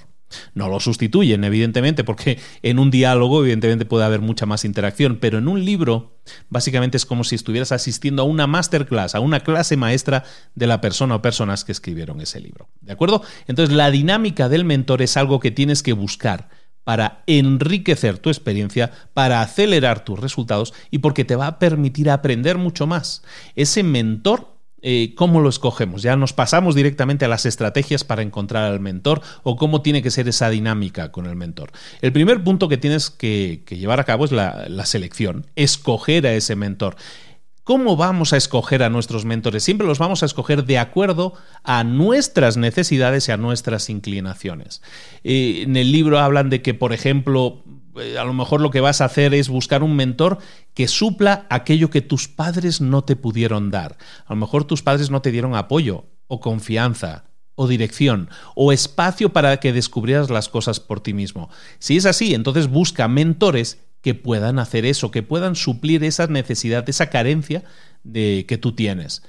No lo sustituyen, evidentemente, porque en un diálogo, evidentemente, puede haber mucha más interacción, pero en un libro, básicamente es como si estuvieras asistiendo a una masterclass, a una clase maestra de la persona o personas que escribieron ese libro. ¿De acuerdo? Entonces, la dinámica del mentor es algo que tienes que buscar para enriquecer tu experiencia, para acelerar tus resultados y porque te va a permitir aprender mucho más. Ese mentor eh, ¿cómo lo escogemos? Ya nos pasamos directamente a las estrategias para encontrar al mentor o cómo tiene que ser esa dinámica con el mentor. El primer punto que tienes que, llevar a cabo es la, selección, escoger a ese mentor. ¿Cómo vamos a escoger a nuestros mentores? Siempre los vamos a escoger de acuerdo a nuestras necesidades y a nuestras inclinaciones. Eh, en el libro hablan de que, por ejemplo, a lo mejor lo que vas a hacer es buscar un mentor que supla aquello que tus padres no te pudieron dar. A lo mejor tus padres no te dieron apoyo o confianza o dirección o espacio para que descubrieras las cosas por ti mismo. Si es así, entonces busca mentores que puedan hacer eso, que puedan suplir esa necesidad, esa carencia de que tú tienes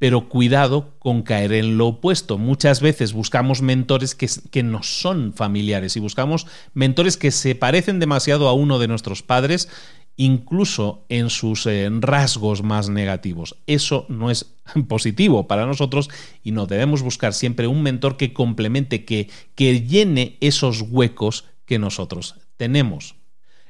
pero cuidado con caer en lo opuesto. Muchas veces buscamos mentores que, que no son familiares y buscamos mentores que se parecen demasiado a uno de nuestros padres, incluso en sus eh, rasgos más negativos. Eso no es positivo para nosotros y no debemos buscar siempre un mentor que complemente, que, que llene esos huecos que nosotros tenemos.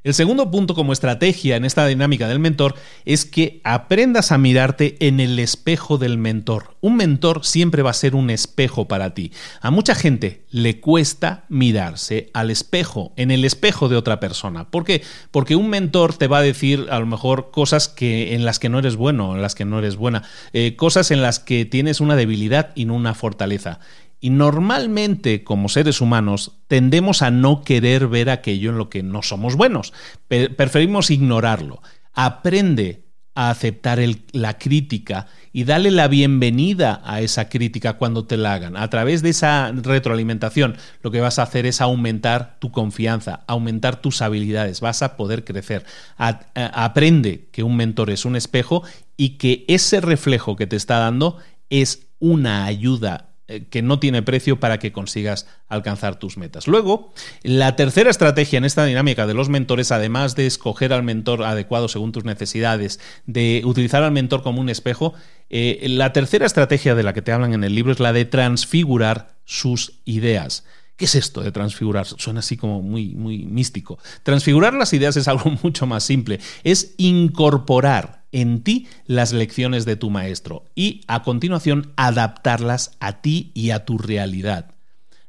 El segundo punto como estrategia en esta dinámica del mentor es que aprendas a mirarte en el espejo del mentor. Un mentor siempre va a ser un espejo para ti. A mucha gente le cuesta mirarse al espejo, en el espejo de otra persona. ¿Por qué? Porque un mentor te va a decir a lo mejor cosas que, en las que no eres bueno, en las que no eres buena, eh, cosas en las que tienes una debilidad y no una fortaleza. Y normalmente, como seres humanos, tendemos a no querer ver aquello en lo que no somos buenos. preferimos ignorarlo. Aprende a aceptar la crítica y dale la bienvenida a esa crítica cuando te la hagan. A través de esa retroalimentación, lo que vas a hacer es aumentar tu confianza, aumentar tus habilidades, vas a poder crecer. aprende que un mentor es un espejo y que ese reflejo que te está dando es una ayuda eh, que no tiene precio para que consigas alcanzar tus metas. Luego, la tercera estrategia en esta dinámica de los mentores, además de escoger al mentor adecuado según tus necesidades, de utilizar al mentor como un espejo, eh, la tercera estrategia de la que te hablan en el libro es la de transfigurar sus ideas. ¿Qué es esto de transfigurar? Suena así como muy, muy místico. Transfigurar las ideas es algo mucho más simple. Es incorporar en ti las lecciones de tu maestro y a continuación adaptarlas a ti y a tu realidad.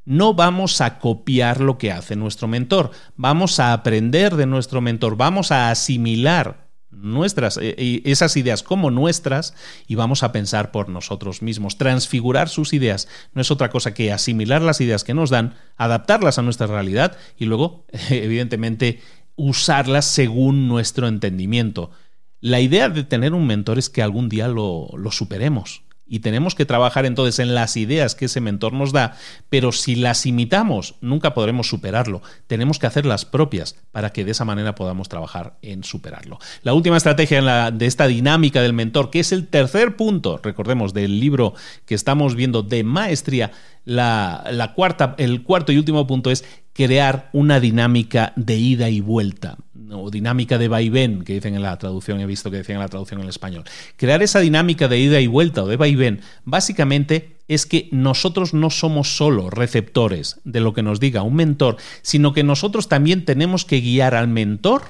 No vamos a copiar lo que hace nuestro mentor, vamos a aprender de nuestro mentor, vamos a asimilar nuestras eh, esas ideas como nuestras y vamos a pensar por nosotros mismos. Transfigurar sus ideas no es otra cosa que asimilar las ideas que nos dan, adaptarlas a nuestra realidad y luego, evidentemente, usarlas según nuestro entendimiento. La idea de tener un mentor es que algún día lo, superemos y tenemos que trabajar entonces en las ideas que ese mentor nos da, pero si las imitamos, nunca podremos superarlo. Tenemos que hacer las propias para que de esa manera podamos trabajar en superarlo. La última estrategia de esta dinámica del mentor, que es el tercer punto, recordemos, del libro que estamos viendo de maestría, la cuarta, el cuarto y último punto es crear una dinámica de ida y vuelta o dinámica de vaivén, que dicen en la traducción, he visto que decían en la traducción en el español. Crear esa dinámica de ida y vuelta o de vaivén, básicamente es que nosotros no somos solo receptores de lo que nos diga un mentor, sino que nosotros también tenemos que guiar al mentor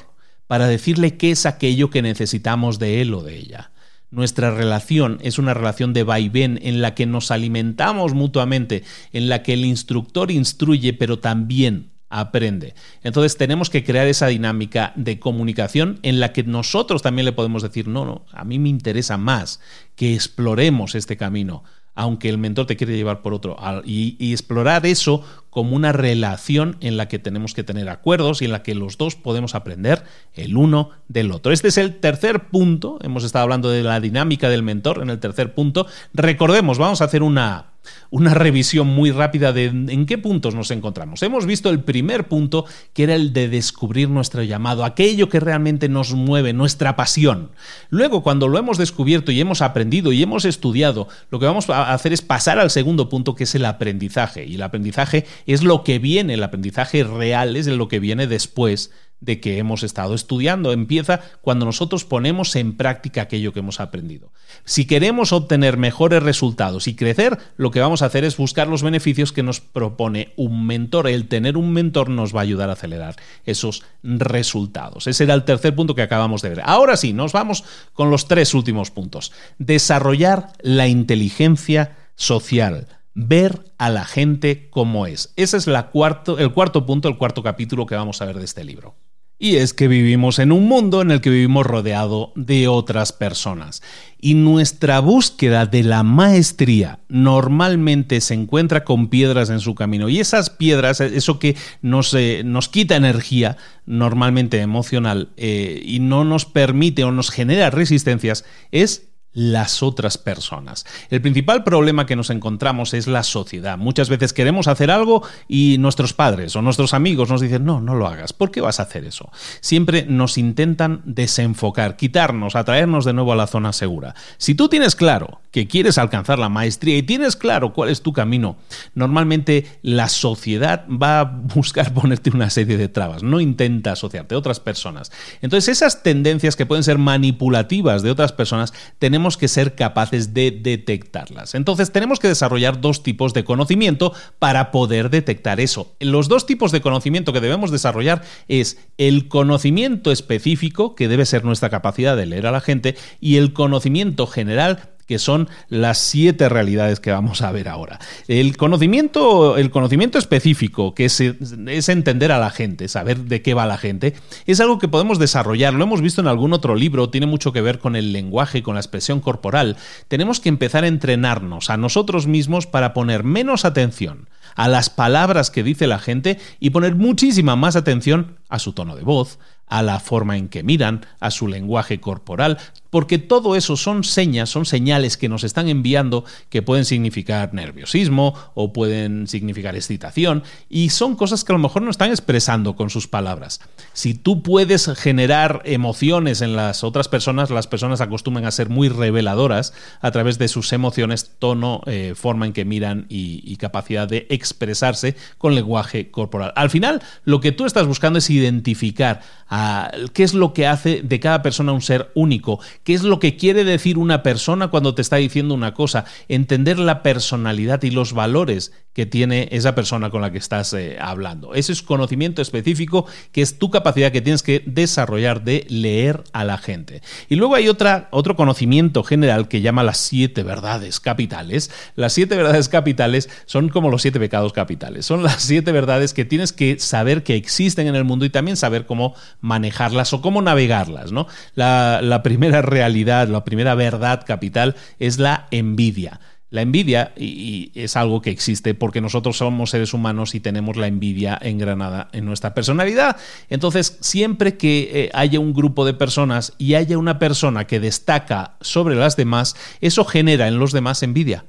para decirle qué es aquello que necesitamos de él o de ella. Nuestra relación es una relación de vaivén en la que nos alimentamos mutuamente, en la que el instructor instruye, pero también aprende. Entonces tenemos que crear esa dinámica de comunicación en la que nosotros también le podemos decir, no, no, a mí me interesa más que exploremos este camino aunque el mentor te quiere llevar por otro, y, explorar eso como una relación en la que tenemos que tener acuerdos y en la que los dos podemos aprender el uno del otro. Este es el tercer punto, hemos estado hablando de la dinámica del mentor en el tercer punto. Recordemos, vamos a hacer una, una revisión muy rápida de en qué puntos nos encontramos. Hemos visto el primer punto, que era el de descubrir nuestro llamado, aquello que realmente nos mueve, nuestra pasión. Luego, cuando lo hemos descubierto y hemos aprendido y hemos estudiado, lo que vamos a hacer es pasar al segundo punto, que es el aprendizaje. Y el aprendizaje es lo que viene, el aprendizaje real es lo que viene después de que hemos estado estudiando. Empieza cuando nosotros ponemos en práctica aquello que hemos aprendido. Si queremos obtener mejores resultados y crecer, lo que vamos a hacer es buscar los beneficios que nos propone un mentor. El tener un mentor nos va a ayudar a acelerar esos resultados. Ese era el tercer punto que acabamos de ver. Ahora sí, nos vamos con los tres últimos puntos. Desarrollar la inteligencia social ver a la gente como es. Ese es cuarto, el cuarto punto, el cuarto capítulo que vamos a ver de este libro. Y es que vivimos en un mundo en el que vivimos rodeado de otras personas. Y nuestra búsqueda de la maestría normalmente se encuentra con piedras en su camino. Y esas piedras, eso que nos, eh, nos quita energía, normalmente emocional, eh, y no nos permite o nos genera resistencias, es las otras personas. El principal problema que nos encontramos es la sociedad. Muchas veces queremos hacer algo y nuestros padres o nuestros amigos nos dicen, no, no lo hagas. ¿Por qué vas a hacer eso? Siempre nos intentan desenfocar, quitarnos, atraernos de nuevo a la zona segura. Si tú tienes claro que quieres alcanzar la maestría y tienes claro cuál es tu camino, normalmente la sociedad va a buscar ponerte una serie de trabas. No intenta asociarte a otras personas. Entonces esas tendencias que pueden ser manipulativas de otras personas, tenemos tenemos que ser capaces de detectarlas. Entonces tenemos que desarrollar dos tipos de conocimiento para poder detectar eso. Los dos tipos de conocimiento que debemos desarrollar es el conocimiento específico, que debe ser nuestra capacidad de leer a la gente, y el conocimiento general, que son las siete realidades que vamos a ver ahora. El conocimiento, el conocimiento específico, que es, es, entender a la gente, saber de qué va la gente, es algo que podemos desarrollar. Lo hemos visto en algún otro libro, tiene mucho que ver con el lenguaje, con la expresión corporal. Tenemos que empezar a entrenarnos a nosotros mismos para poner menos atención a las palabras que dice la gente y poner muchísima más atención a su tono de voz, a la forma en que miran, a su lenguaje corporal, porque todo eso son señas, son señales que nos están enviando que pueden significar nerviosismo o pueden significar excitación y son cosas que a lo mejor no están expresando con sus palabras. Si tú puedes generar emociones en las otras personas, las personas acostumbran a ser muy reveladoras a través de sus emociones, tono, eh, forma en que miran y, capacidad de expresarse con lenguaje corporal. Al final, lo que tú estás buscando es identificar a qué es lo que hace de cada persona un ser único, qué es lo que quiere decir una persona cuando te está diciendo una cosa, entender la personalidad y los valores que tiene esa persona con la que estás eh, hablando. Ese es conocimiento específico que es tu capacidad que tienes que desarrollar de leer a la gente. Y luego hay otra, otro conocimiento general que llama las siete verdades capitales. Las siete verdades capitales son como los siete pecados capitales. Son las siete verdades que tienes que saber que existen en el mundo y también saber cómo manejarlas o cómo navegarlas. ¿no? La, la primera realidad, la primera verdad capital es la envidia. La envidia y, es algo que existe porque nosotros somos seres humanos y tenemos la envidia engranada en nuestra personalidad. Entonces, siempre que eh, haya un grupo de personas y haya una persona que destaca sobre las demás, eso genera en los demás envidia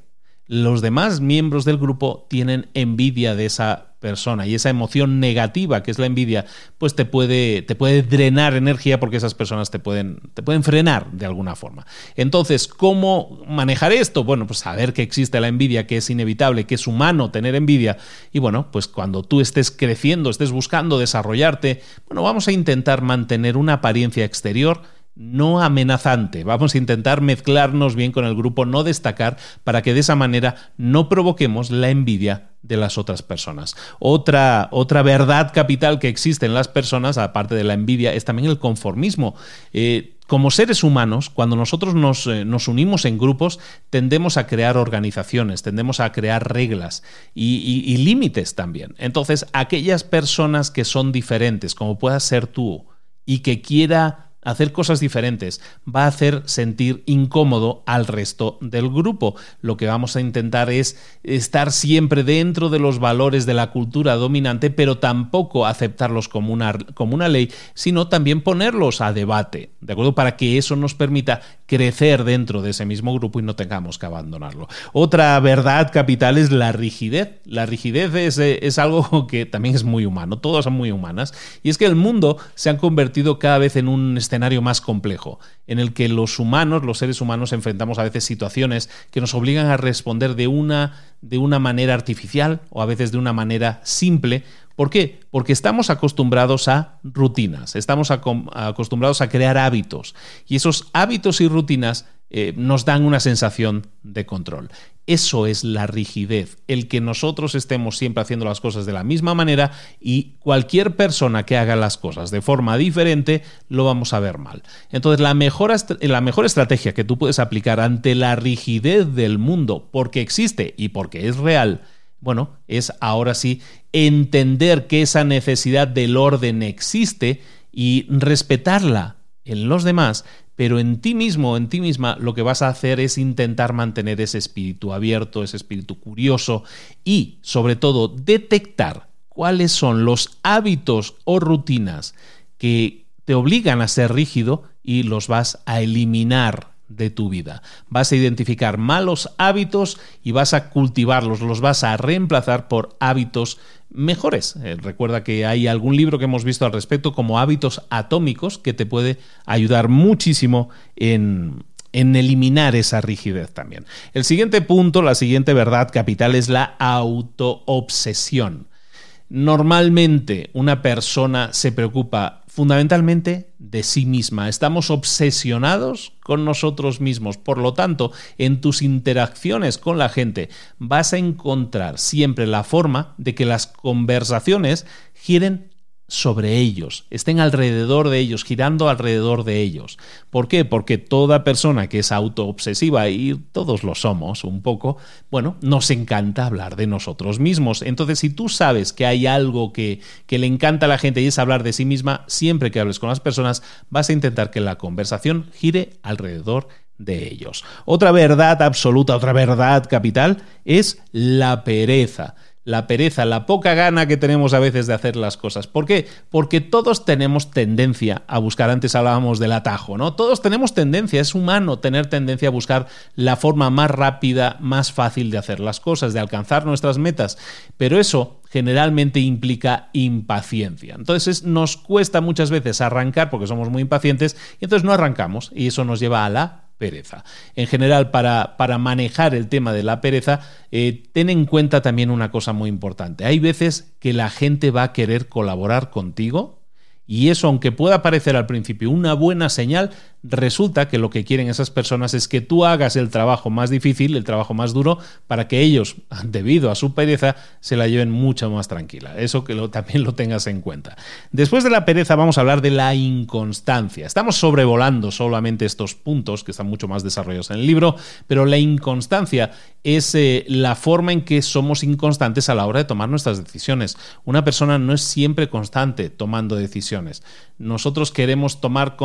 los demás miembros del grupo tienen envidia de esa persona y esa emoción negativa que es la envidia, pues te puede, te puede drenar energía porque esas personas te pueden, te pueden frenar de alguna forma. Entonces, ¿cómo manejar esto? Bueno, pues saber que existe la envidia, que es inevitable, que es humano tener envidia. Y bueno, pues cuando tú estés creciendo, estés buscando desarrollarte, bueno, vamos a intentar mantener una apariencia exterior no amenazante. Vamos a intentar mezclarnos bien con el grupo, no destacar, para que de esa manera no provoquemos la envidia de las otras personas. Otra, otra verdad capital que existe en las personas, aparte de la envidia, es también el conformismo. Eh, como seres humanos, cuando nosotros nos, eh, nos, unimos en grupos, tendemos a crear organizaciones, tendemos a crear reglas y, y límites también. Entonces, aquellas personas que son diferentes, como puedas ser tú, y que quiera hacer cosas diferentes va a hacer sentir incómodo al resto del grupo. Lo que vamos a intentar es estar siempre dentro de los valores de la cultura dominante, pero tampoco aceptarlos como una, como una ley, sino también ponerlos a debate, ¿de acuerdo? Para que eso nos permita crecer dentro de ese mismo grupo y no tengamos que abandonarlo. Otra verdad capital es la rigidez. La rigidez es, es algo que también es muy humano, todas son muy humanas, y es que el mundo se ha convertido cada vez en un escenario más complejo, en el que los humanos, los seres humanos, enfrentamos a veces situaciones que nos obligan a responder de una, de una manera artificial o a veces de una manera simple. ¿Por qué? Porque estamos acostumbrados a rutinas, estamos acostumbrados a crear hábitos y esos hábitos y rutinas eh, nos dan una sensación de control. Eso es la rigidez, el que nosotros estemos siempre haciendo las cosas de la misma manera y cualquier persona que haga las cosas de forma diferente lo vamos a ver mal. Entonces la mejor, la mejor estrategia que tú puedes aplicar ante la rigidez del mundo, porque existe y porque es real, bueno, es ahora sí entender que esa necesidad del orden existe y respetarla en los demás pero en ti mismo, en ti misma, lo que vas a hacer es intentar mantener ese espíritu abierto, ese espíritu curioso y, sobre todo, detectar cuáles son los hábitos o rutinas que te obligan a ser rígido y los vas a eliminar de tu vida. Vas a identificar malos hábitos y vas a cultivarlos, los vas a reemplazar por hábitos mejores. Eh, recuerda que hay algún libro que hemos visto al respecto como hábitos atómicos que te puede ayudar muchísimo en, en eliminar esa rigidez también. El siguiente punto, la siguiente verdad capital es la autoobsesión. Normalmente una persona se preocupa fundamentalmente de sí misma. Estamos obsesionados con nosotros mismos. Por lo tanto, en tus interacciones con la gente vas a encontrar siempre la forma de que las conversaciones giren sobre ellos, estén alrededor de ellos, girando alrededor de ellos. ¿Por qué? Porque toda persona que es autoobsesiva, y todos lo somos un poco, bueno, nos encanta hablar de nosotros mismos. Entonces, si tú sabes que hay algo que, que le encanta a la gente y es hablar de sí misma, siempre que hables con las personas, vas a intentar que la conversación gire alrededor de ellos. Otra verdad absoluta, otra verdad capital es la pereza la pereza, la poca gana que tenemos a veces de hacer las cosas. ¿Por qué? Porque todos tenemos tendencia a buscar, antes hablábamos del atajo, ¿no? Todos tenemos tendencia, es humano tener tendencia a buscar la forma más rápida, más fácil de hacer las cosas, de alcanzar nuestras metas, pero eso generalmente implica impaciencia. Entonces nos cuesta muchas veces arrancar porque somos muy impacientes y entonces no arrancamos y eso nos lleva a la pereza. En general, para, para manejar el tema de la pereza, eh, ten en cuenta también una cosa muy importante. Hay veces que la gente va a querer colaborar contigo y eso, aunque pueda parecer al principio una buena señal, resulta que lo que quieren esas personas es que tú hagas el trabajo más difícil, el trabajo más duro, para que ellos, debido a su pereza, se la lleven mucho más tranquila. Eso que también lo tengas en cuenta. Después de la pereza vamos a hablar de la inconstancia. Estamos sobrevolando solamente estos puntos que están mucho más desarrollados en el libro, pero la inconstancia es eh, la forma en que somos inconstantes a la hora de tomar nuestras decisiones. Una persona no es siempre constante tomando decisiones. Nosotros queremos tomar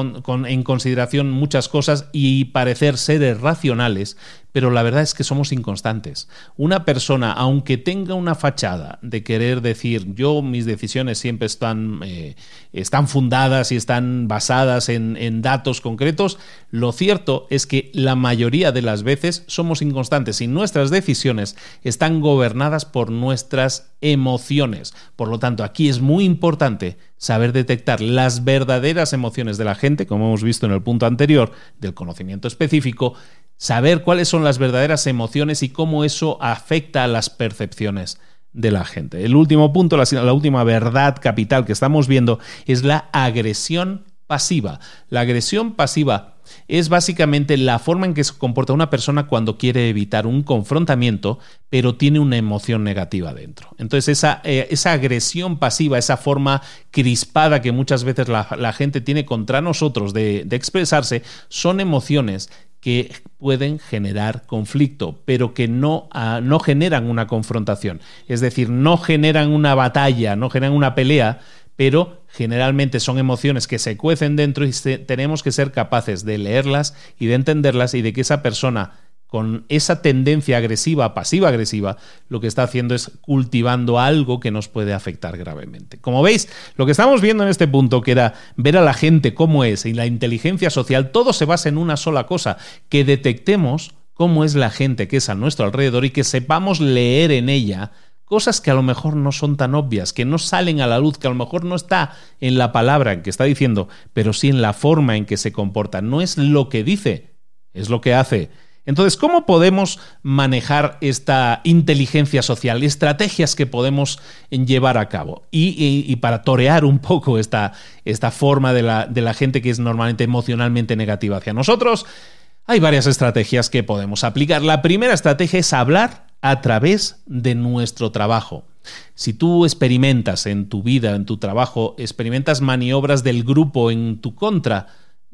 en consideración muchas cosas y parecer seres racionales, pero la verdad es que somos inconstantes. Una persona, aunque tenga una fachada de querer decir yo mis decisiones siempre están, eh, están fundadas y están basadas en, en datos concretos, lo cierto es que la mayoría de las veces somos inconstantes y nuestras decisiones están gobernadas por nuestras emociones. Por lo tanto, aquí es muy importante saber detectar las verdaderas emociones de la gente, como hemos visto en el punto anterior del conocimiento específico, saber cuáles son las verdaderas emociones y cómo eso afecta a las percepciones de la gente. El último punto, la, última verdad capital que estamos viendo es la agresión pasiva. La agresión pasiva es básicamente la forma en que se comporta una persona cuando quiere evitar un confrontamiento, pero tiene una emoción negativa dentro. Entonces, esa, eh, esa agresión pasiva, esa forma crispada que muchas veces la, gente tiene contra nosotros de, de expresarse, son emociones que pueden generar conflicto, pero que no, ah, no generan una confrontación. Es decir, no generan una batalla, no generan una pelea, pero generalmente son emociones que se cuecen dentro y tenemos que ser capaces de leerlas y de entenderlas y de que esa persona con esa tendencia agresiva, pasiva-agresiva, lo que está haciendo es cultivando algo que nos puede afectar gravemente. Como veis, lo que estamos viendo en este punto, que era ver a la gente cómo es y la inteligencia social, todo se basa en una sola cosa, que detectemos cómo es la gente que es a nuestro alrededor y que sepamos leer en ella cosas que a lo mejor no son tan obvias, que no salen a la luz, que a lo mejor no está en la palabra que está diciendo, pero sí en la forma en que se comporta. No es lo que dice, es lo que hace. Entonces, ¿cómo podemos manejar esta inteligencia social? Estrategias que podemos llevar a cabo. Y, para torear un poco esta, esta forma de la, de la gente que es normalmente emocionalmente negativa hacia nosotros, hay varias estrategias que podemos aplicar. La primera estrategia es hablar a través de nuestro trabajo. Si tú experimentas en tu vida, en tu trabajo, experimentas maniobras del grupo en tu contra,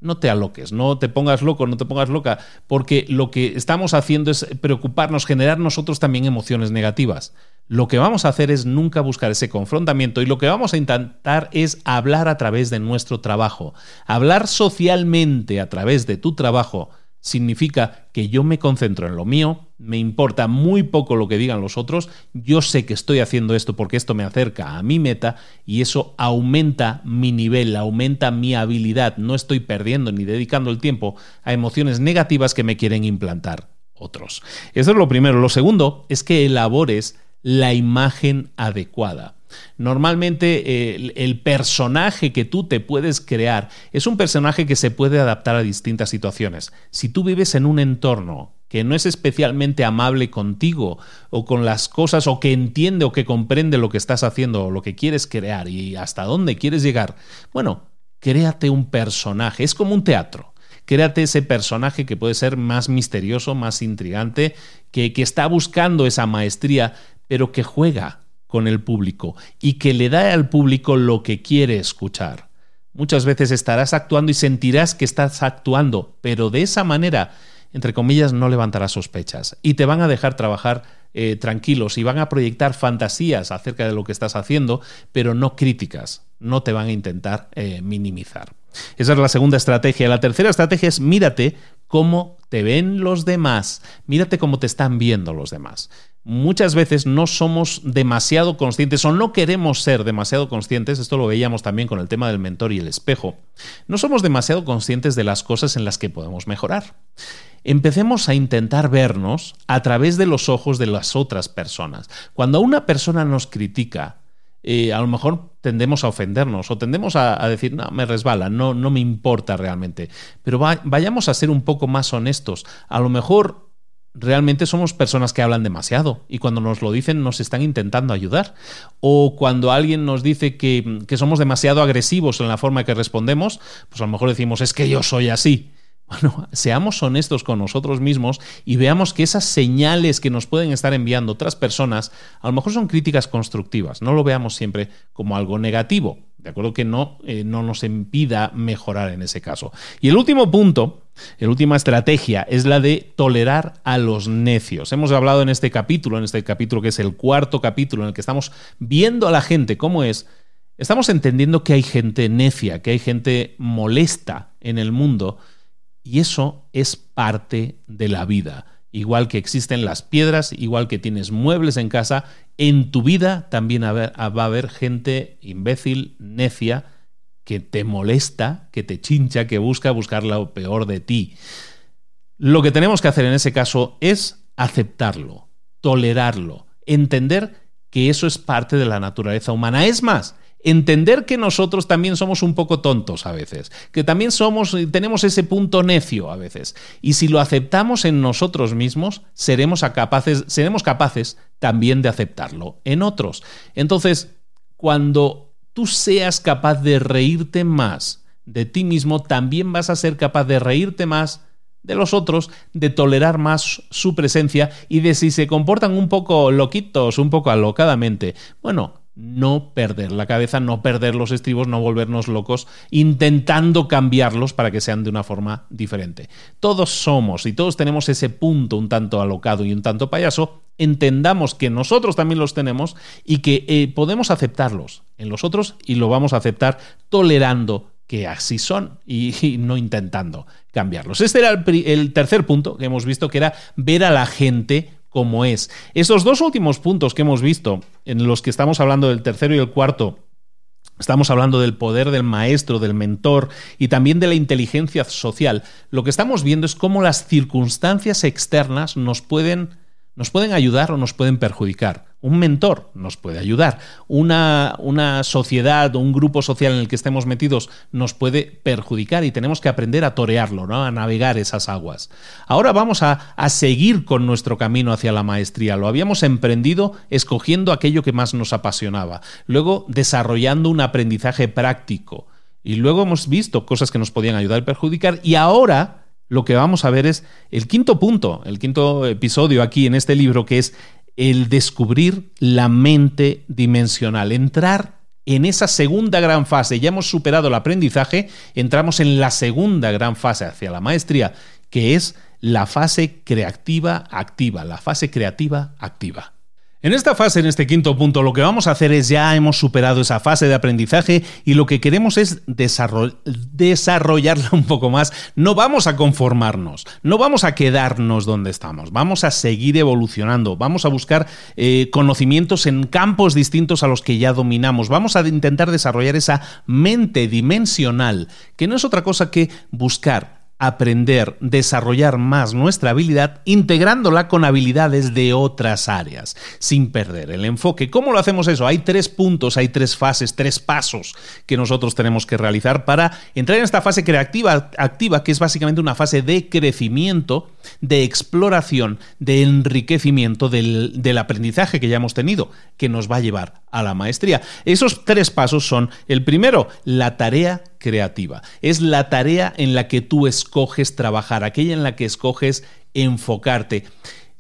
no te aloques, no te pongas loco, no te pongas loca, porque lo que estamos haciendo es preocuparnos, generar nosotros también emociones negativas. Lo que vamos a hacer es nunca buscar ese confrontamiento y lo que vamos a intentar es hablar a través de nuestro trabajo, hablar socialmente a través de tu trabajo significa que yo me concentro en lo mío, me importa muy poco lo que digan los otros, yo sé que estoy haciendo esto porque esto me acerca a mi meta y eso aumenta mi nivel, aumenta mi habilidad, no estoy perdiendo ni dedicando el tiempo a emociones negativas que me quieren implantar otros. Eso es lo primero. Lo segundo es que elabores la imagen adecuada. Normalmente el, personaje que tú te puedes crear es un personaje que se puede adaptar a distintas situaciones. Si tú vives en un entorno que no es especialmente amable contigo o con las cosas o que entiende o que comprende lo que estás haciendo o lo que quieres crear y hasta dónde quieres llegar, bueno, créate un personaje. Es como un teatro. Créate ese personaje que puede ser más misterioso, más intrigante, que, que está buscando esa maestría, pero que juega con el público y que le da al público lo que quiere escuchar. Muchas veces estarás actuando y sentirás que estás actuando, pero de esa manera, entre comillas, no levantarás sospechas y te van a dejar trabajar eh, tranquilos y van a proyectar fantasías acerca de lo que estás haciendo, pero no críticas, no te van a intentar eh, minimizar. Esa es la segunda estrategia. La tercera estrategia es mírate cómo te ven los demás, mírate cómo te están viendo los demás muchas veces no somos demasiado conscientes o no queremos ser demasiado conscientes, esto lo veíamos también con el tema del mentor y el espejo, no somos demasiado conscientes de las cosas en las que podemos mejorar. Empecemos a intentar vernos a través de los ojos de las otras personas. Cuando una persona nos critica, eh, a lo mejor tendemos a ofendernos o tendemos a, decir, no, me resbala, no, no me importa realmente. Pero vayamos a ser un poco más honestos. A lo mejor realmente somos personas que hablan demasiado y cuando nos lo dicen nos están intentando ayudar. O cuando alguien nos dice que, que, somos demasiado agresivos en la forma que respondemos, pues a lo mejor decimos, es que yo soy así. Bueno, seamos honestos con nosotros mismos y veamos que esas señales que nos pueden estar enviando otras personas a lo mejor son críticas constructivas. No lo veamos siempre como algo negativo. De acuerdo que no, eh, no nos impida mejorar en ese caso. Y el último punto, la última estrategia, es la de tolerar a los necios. Hemos hablado en este capítulo, en este capítulo que es el cuarto capítulo, en el que estamos viendo a la gente cómo es. Estamos entendiendo que hay gente necia, que hay gente molesta en el mundo, y eso es parte de la vida. igual que existen las piedras, igual que tienes muebles en casa, en tu vida también va a haber gente imbécil, necia, que te molesta, que te chincha, que busca buscar lo peor de ti. Lo que tenemos que hacer en ese caso es aceptarlo, tolerarlo, entender que eso es parte de la naturaleza humana. Es más, entender que nosotros también somos un poco tontos a veces, que también somos tenemos ese punto necio a veces. Y si lo aceptamos en nosotros mismos, seremos capaces, seremos capaces también de aceptarlo en otros. Entonces, cuando tú seas capaz de reírte más de ti mismo, también vas a ser capaz de reírte más de los otros, de tolerar más su presencia y de si se comportan un poco loquitos, un poco alocadamente, bueno, no perder la cabeza, no perder los estribos, no volvernos locos, intentando cambiarlos para que sean de una forma diferente. Todos somos y todos tenemos ese punto un tanto alocado y un tanto payaso, entendamos que nosotros también los tenemos y que eh, podemos aceptarlos en los otros y lo vamos a aceptar tolerando que así son y, no intentando cambiarlos. Este era el, el tercer punto que hemos visto, que era ver a la gente como es. Esos dos últimos puntos que hemos visto, en los que estamos hablando del tercero y el cuarto, Estamos hablando del poder del maestro, del mentor y también de la inteligencia social. Lo que estamos viendo es cómo las circunstancias externas nos pueden nos pueden ayudar o nos pueden perjudicar. Un mentor nos puede ayudar. Una, una, sociedad o un grupo social en el que estemos metidos nos puede perjudicar y tenemos que aprender a torearlo, ¿no? a navegar esas aguas. Ahora vamos a, a seguir con nuestro camino hacia la maestría. Lo habíamos emprendido escogiendo aquello que más nos apasionaba, luego desarrollando un aprendizaje práctico y luego hemos visto cosas que nos podían ayudar y perjudicar y ahora lo que vamos a ver es el quinto punto, el quinto episodio aquí en este libro, que es el descubrir la mente dimensional, entrar en esa segunda gran fase. Ya hemos superado el aprendizaje, entramos en la segunda gran fase hacia la maestría, que es la fase creativa activa, la fase creativa activa. En esta fase, en este quinto punto, lo que vamos a hacer es ya hemos superado esa fase de aprendizaje y lo que queremos es desarrollarla un poco más. No vamos a conformarnos, no vamos a quedarnos donde estamos, vamos a seguir evolucionando, vamos a buscar eh, conocimientos en campos distintos a los que ya dominamos, vamos a intentar desarrollar esa mente dimensional, que no es otra cosa que buscar aprender, desarrollar más nuestra habilidad integrándola con habilidades de otras áreas, sin perder el enfoque. ¿Cómo lo hacemos eso? Hay tres puntos, hay tres fases, tres pasos que nosotros tenemos que realizar para entrar en esta fase creativa activa, que es básicamente una fase de crecimiento, de exploración, de enriquecimiento del, del aprendizaje que ya hemos tenido, que nos va a llevar a la maestría. Esos tres pasos son, el primero, la tarea creativa. Es la tarea en la que tú escoges trabajar, aquella en la que escoges enfocarte.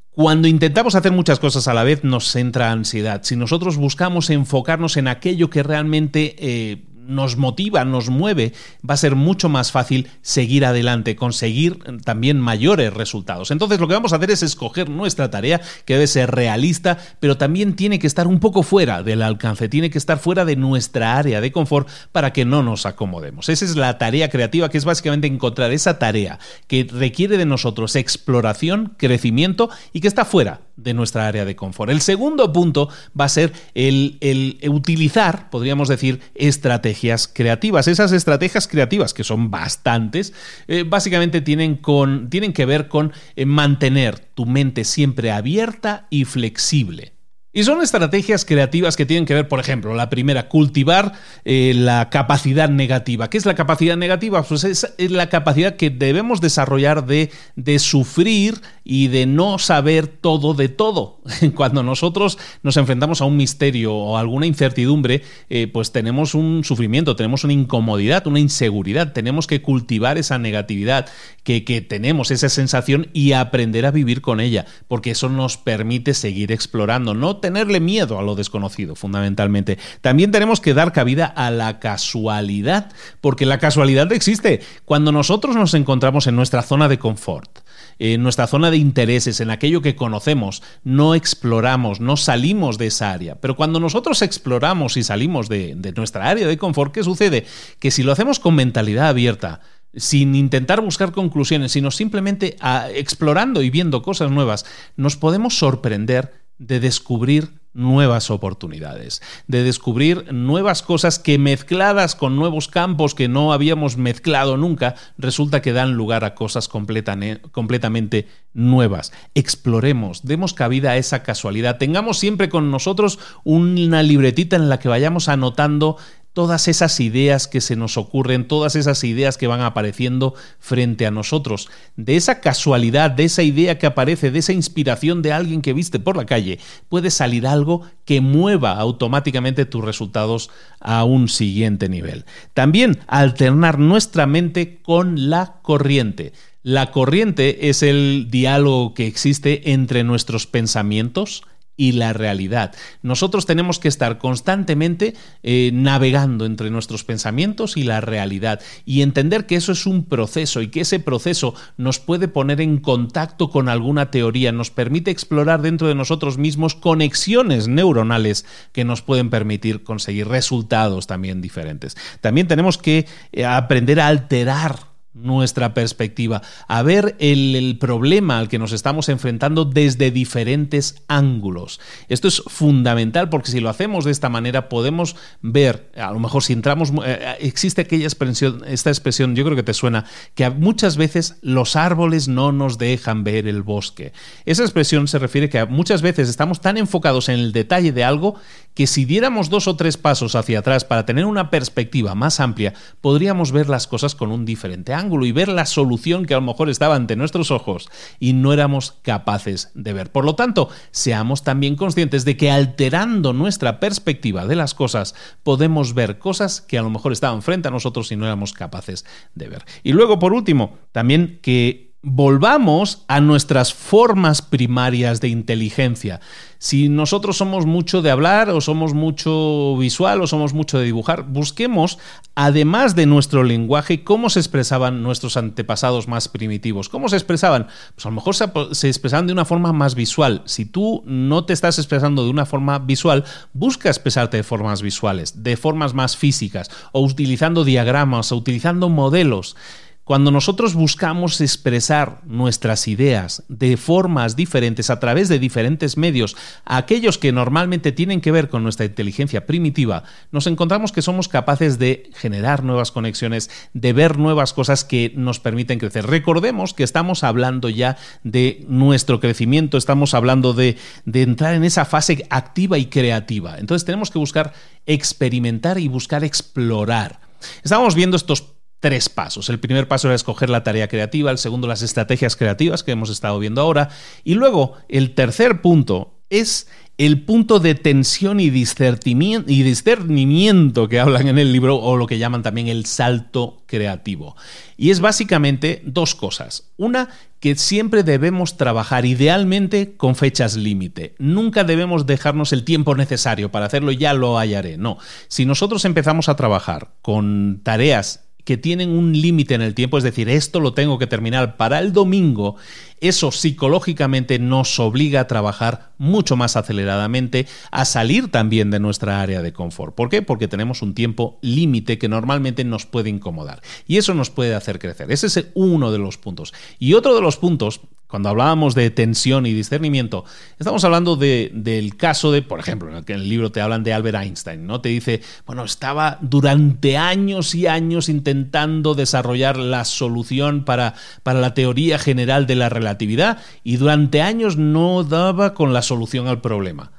Cuando intentamos hacer muchas cosas a la vez nos entra ansiedad. Si nosotros buscamos enfocarnos en aquello que realmente eh, nos motiva, nos mueve, va a ser mucho más fácil seguir adelante, conseguir también mayores resultados. Entonces lo que vamos a hacer es escoger nuestra tarea, que debe ser realista, pero también tiene que estar un poco fuera del alcance, tiene que estar fuera de nuestra área de confort para que no nos acomodemos. Esa es la tarea creativa, que es básicamente encontrar esa tarea que requiere de nosotros exploración, crecimiento y que está fuera de nuestra área de confort. El segundo punto va a ser el, el utilizar, podríamos decir, estrategias creativas. Esas estrategias creativas, que son bastantes, eh, básicamente tienen, con, tienen que ver con eh, mantener tu mente siempre abierta y flexible. Y son estrategias creativas que tienen que ver, por ejemplo, la primera, cultivar eh, la capacidad negativa. ¿Qué es la capacidad negativa? Pues es, la capacidad que debemos desarrollar de, sufrir y de no saber todo de todo. Cuando nosotros nos enfrentamos a un misterio o alguna incertidumbre, eh, pues tenemos un sufrimiento, tenemos una incomodidad, una inseguridad. Tenemos que cultivar esa negatividad que tenemos, esa sensación y aprender a vivir con ella, porque eso nos permite seguir explorando. No tenerle miedo a lo desconocido, fundamentalmente. También tenemos que dar cabida a la casualidad, porque la casualidad existe. Cuando nosotros nos encontramos en nuestra zona de confort, en nuestra zona de intereses, en aquello que conocemos, no exploramos, no salimos de esa área. Pero cuando nosotros exploramos y salimos de, nuestra área de confort, ¿qué sucede? Que si lo hacemos con mentalidad abierta, sin intentar buscar conclusiones, sino simplemente ah, explorando y viendo cosas nuevas, nos podemos sorprender de descubrir nuevas oportunidades, de descubrir nuevas cosas que mezcladas con nuevos campos que no habíamos mezclado nunca, resulta que dan lugar a cosas completamente nuevas. Exploremos, demos cabida a esa casualidad, tengamos siempre con nosotros una libretita en la que vayamos anotando todas esas ideas que se nos ocurren, todas esas ideas que van apareciendo frente a nosotros. De esa casualidad, de esa idea que aparece, de esa inspiración de alguien que viste por la calle, puede salir algo que mueva automáticamente tus resultados a un siguiente nivel. También alternar nuestra mente con la corriente. La corriente es el diálogo que existe entre nuestros pensamientos, y la realidad. Nosotros tenemos que estar constantemente eh, navegando entre nuestros pensamientos y la realidad y entender que eso es un proceso y que ese proceso nos puede poner en contacto con alguna teoría, nos permite explorar dentro de nosotros mismos conexiones neuronales que nos pueden permitir conseguir resultados también diferentes. También tenemos que eh, aprender a alterar nuestra perspectiva, a ver el, problema al que nos estamos enfrentando desde diferentes ángulos. Esto es fundamental porque si lo hacemos de esta manera podemos ver, a lo mejor si entramos, eh, eh, existe aquella expresión, esta expresión, yo creo que te suena, que muchas veces los árboles no nos dejan ver el bosque. Esa expresión se refiere que muchas veces estamos tan enfocados en el detalle de algo que si diéramos dos o tres pasos hacia atrás para tener una perspectiva más amplia, podríamos ver las cosas con un diferente ángulo y ver la solución que a lo mejor estaba ante nuestros ojos y no éramos capaces de ver. Por lo tanto, seamos también conscientes de que alterando nuestra perspectiva de las cosas, podemos ver cosas que a lo mejor estaban frente a nosotros y no éramos capaces de ver. Y luego, por último, también que volvamos a nuestras formas primarias de inteligencia. Si nosotros somos mucho de hablar o somos mucho visual o somos mucho de dibujar, busquemos, además de nuestro lenguaje, cómo se expresaban nuestros antepasados más primitivos. ¿Cómo se expresaban? Pues a lo mejor se, expresaban de una forma más visual. Si tú no te estás expresando de una forma visual, busca expresarte de formas visuales, de formas más físicas, o utilizando diagramas, o utilizando modelos. Cuando nosotros buscamos expresar nuestras ideas de formas diferentes a través de diferentes medios, aquellos que normalmente tienen que ver con nuestra inteligencia primitiva, nos encontramos que somos capaces de generar nuevas conexiones, de ver nuevas cosas que nos permiten crecer. Recordemos que estamos hablando ya de nuestro crecimiento, estamos hablando de, entrar en esa fase activa y creativa. Entonces tenemos que buscar experimentar y buscar explorar. Estamos viendo estos tres pasos. El primer paso era escoger la tarea creativa, el segundo las estrategias creativas que hemos estado viendo ahora y luego el tercer punto es el punto de tensión y discernimiento que hablan en el libro o lo que llaman también el salto creativo. Y es básicamente dos cosas. Una, que siempre debemos trabajar idealmente con fechas límite. Nunca debemos dejarnos el tiempo necesario para hacerlo, ya lo hallaré. No, si nosotros empezamos a trabajar con tareas que tienen un límite en el tiempo, es decir, esto lo tengo que terminar para el domingo, eso psicológicamente nos obliga a trabajar mucho más aceleradamente, a salir también de nuestra área de confort. ¿Por qué? Porque tenemos un tiempo límite que normalmente nos puede incomodar y eso nos puede hacer crecer. Ese es uno de los puntos. Y otro de los puntos cuando hablábamos de tensión y discernimiento, estamos hablando del caso de, por ejemplo, en el, libro te hablan de Albert Einstein, ¿no? Te dice, bueno, estaba durante años y años intentando desarrollar la solución para, para la teoría general de la relatividad y durante años no daba con la solución al problema.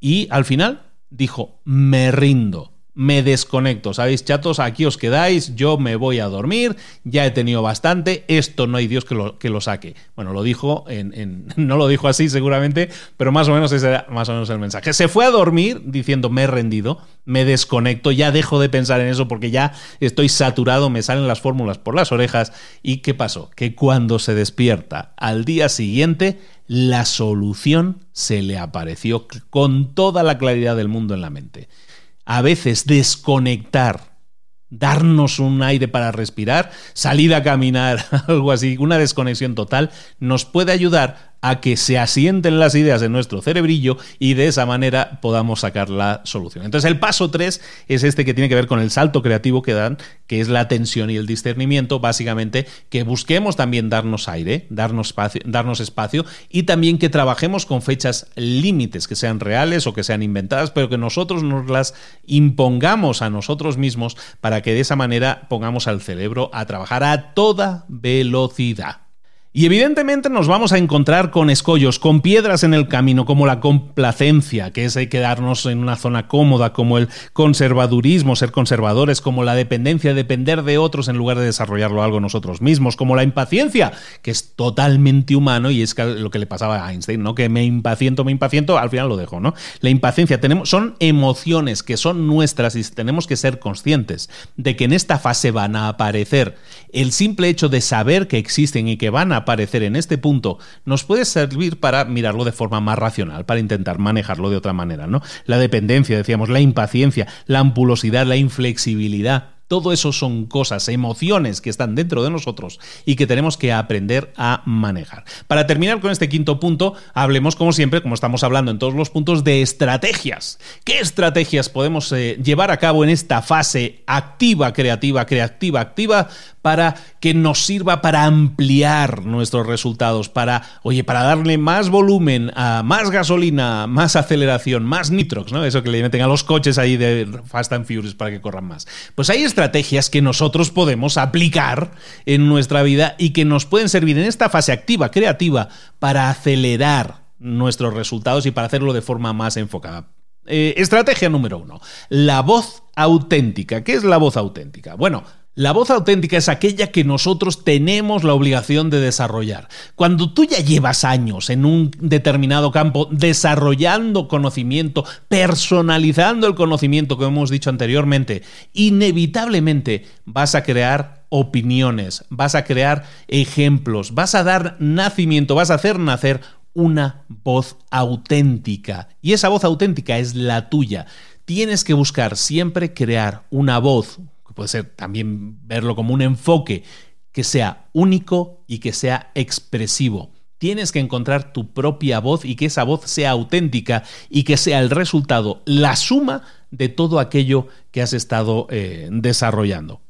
Y al final dijo, me rindo me desconecto. ¿Sabéis, chatos? Aquí os quedáis, yo me voy a dormir, ya he tenido bastante, esto no hay Dios que lo, que lo saque. Bueno, lo dijo, en, no lo dijo así seguramente, pero más o menos ese era más o menos el mensaje. Se fue a dormir diciendo me he rendido, me desconecto, ya dejo de pensar en eso porque ya estoy saturado, me salen las fórmulas por las orejas. ¿Y qué pasó? Que cuando se despierta al día siguiente, la solución se le apareció con toda la claridad del mundo en la mente a veces desconectar, darnos un aire para respirar, salir a caminar, algo así, una desconexión total, nos puede ayudar a que se asienten las ideas en nuestro cerebrillo y de esa manera podamos sacar la solución. Entonces el paso 3 es este que tiene que ver con el salto creativo que dan, que es la atención y el discernimiento, básicamente que busquemos también darnos aire, darnos espacio, darnos espacio y también que trabajemos con fechas límites, que sean reales o que sean inventadas, pero que nosotros nos las impongamos a nosotros mismos para que de esa manera pongamos al cerebro a trabajar a toda velocidad. Y evidentemente nos vamos a encontrar con escollos, con piedras en el camino, como la complacencia, que es hay quedarnos en una zona cómoda, como el conservadurismo, ser conservadores, como la dependencia, depender de otros en lugar de desarrollarlo algo nosotros mismos, como la impaciencia, que es totalmente humano y es lo que le pasaba a Einstein, ¿no? Que me impaciento, me impaciento, al final lo dejo, ¿no? La impaciencia tenemos, son emociones que son nuestras y tenemos que ser conscientes de que en esta fase van a aparecer. El simple hecho de saber que existen y que van a aparecer en este punto nos puede servir para mirarlo de forma más racional, para intentar manejarlo de otra manera, ¿no? La dependencia, decíamos, la impaciencia, la ampulosidad, la inflexibilidad, todo eso son cosas, emociones que están dentro de nosotros y que tenemos que aprender a manejar. Para terminar con este quinto punto, hablemos como siempre, como estamos hablando en todos los puntos, de estrategias. ¿Qué estrategias podemos eh, llevar a cabo en esta fase activa, creativa, creativa, activa para que nos sirva para ampliar nuestros resultados, para, oye, para darle más volumen, a más gasolina, más aceleración, más nitrox, ¿no? Eso que le meten a los coches ahí de Fast and Furious para que corran más. Pues hay estrategias que nosotros podemos aplicar en nuestra vida y que nos pueden servir en esta fase activa, creativa, para acelerar nuestros resultados y para hacerlo de forma más enfocada. Eh, estrategia número uno, la voz auténtica. ¿Qué es la voz auténtica? Bueno, la voz auténtica es aquella que nosotros tenemos la obligación de desarrollar. Cuando tú ya llevas años en un determinado campo desarrollando conocimiento, personalizando el conocimiento, como hemos dicho anteriormente, inevitablemente vas a crear opiniones, vas a crear ejemplos, vas a dar nacimiento, vas a hacer nacer una voz auténtica. Y esa voz auténtica es la tuya. Tienes que buscar siempre crear una voz, puede ser también verlo como un enfoque que sea único y que sea expresivo. Tienes que encontrar tu propia voz y que esa voz sea auténtica y que sea el resultado, la suma de todo aquello que has estado eh, desarrollando.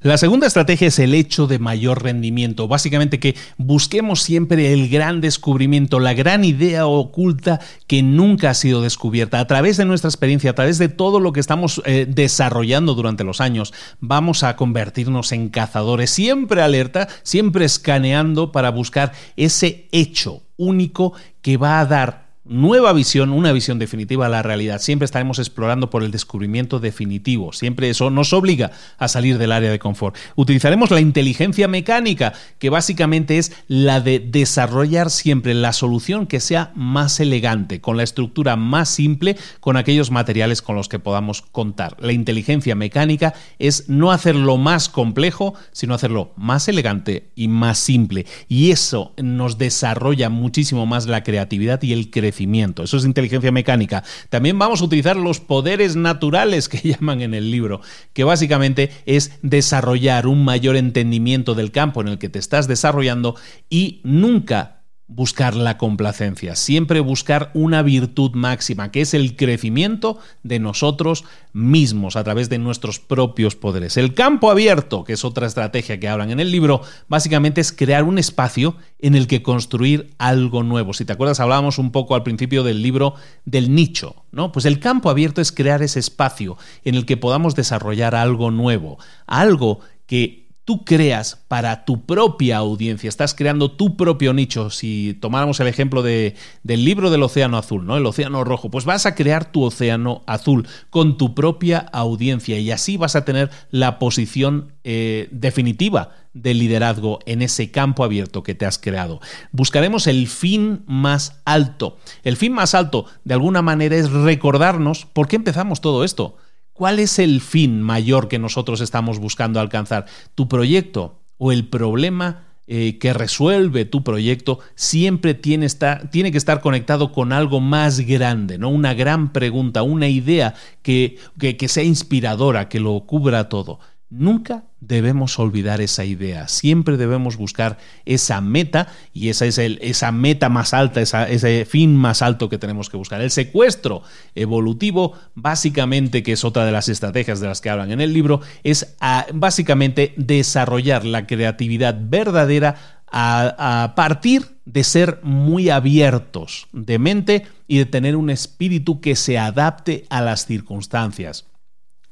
La segunda estrategia es el hecho de mayor rendimiento. Básicamente que busquemos siempre el gran descubrimiento, la gran idea oculta que nunca ha sido descubierta. A través de nuestra experiencia, a través de todo lo que estamos eh, desarrollando durante los años, vamos a convertirnos en cazadores, siempre alerta, siempre escaneando para buscar ese hecho único que va a dar nueva visión, una visión definitiva a la realidad. Siempre estaremos explorando por el descubrimiento definitivo. Siempre eso nos obliga a salir del área de confort. Utilizaremos la inteligencia mecánica, que básicamente es la de desarrollar siempre la solución que sea más elegante, con la estructura más simple, con aquellos materiales con los que podamos contar. La inteligencia mecánica es no hacerlo más complejo, sino hacerlo más elegante y más simple. Y eso nos desarrolla muchísimo más la creatividad y el crecimiento eso es inteligencia mecánica. También vamos a utilizar los poderes naturales que llaman en el libro, que básicamente es desarrollar un mayor entendimiento del campo en el que te estás desarrollando y nunca buscar la complacencia, siempre buscar una virtud máxima, que es el crecimiento de nosotros mismos a través de nuestros propios poderes. El campo abierto, que es otra estrategia que hablan en el libro, básicamente es crear un espacio en el que construir algo nuevo. Si te acuerdas, hablábamos un poco al principio del libro del nicho, ¿no? Pues el campo abierto es crear ese espacio en el que podamos desarrollar algo nuevo, algo que tú creas para tu propia audiencia, estás creando tu propio nicho. Si tomáramos el ejemplo de, del libro del Océano Azul, ¿no? El Océano Rojo, pues vas a crear tu Océano Azul con tu propia audiencia y así vas a tener la posición eh, definitiva de liderazgo en ese campo abierto que te has creado. Buscaremos el fin más alto. El fin más alto, de alguna manera, es recordarnos por qué empezamos todo esto. ¿Cuál es el fin mayor que nosotros estamos buscando alcanzar? ¿Tu proyecto o el problema eh, que resuelve tu proyecto siempre tiene, tiene, que estar conectado con algo más grande, ¿no? Una gran pregunta, una idea que, que, sea inspiradora, que lo cubra todo. Nunca debemos olvidar esa idea, siempre debemos buscar esa meta y esa es el, esa meta más alta, ese fin más alto que tenemos que buscar. El secuestro evolutivo, básicamente, que es otra de las estrategias de las que hablan en el libro, es básicamente desarrollar la creatividad verdadera a partir de ser muy abiertos de mente y de tener un espíritu que se adapte a las circunstancias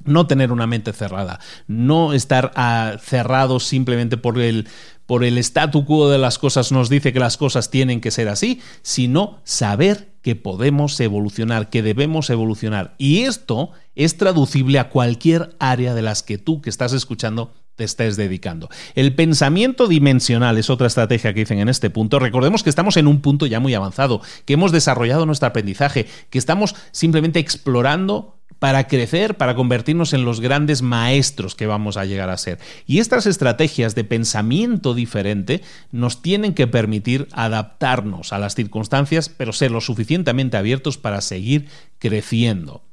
no tener una mente cerrada, no estar ah, cerrado simplemente por el, por el statu quo de las cosas nos dice que las cosas tienen que ser así, sino saber que podemos evolucionar, que debemos evolucionar. Y esto es traducible a cualquier área de las que tú que estás escuchando te estés dedicando. El pensamiento dimensional es otra estrategia que dicen en este punto. Recordemos que estamos en un punto ya muy avanzado, que hemos desarrollado nuestro aprendizaje, que estamos simplemente explorando para crecer, para convertirnos en los grandes maestros que vamos a llegar a ser. Y estas estrategias de pensamiento diferente nos tienen que permitir adaptarnos a las circunstancias, pero ser lo suficientemente abiertos para seguir creciendo.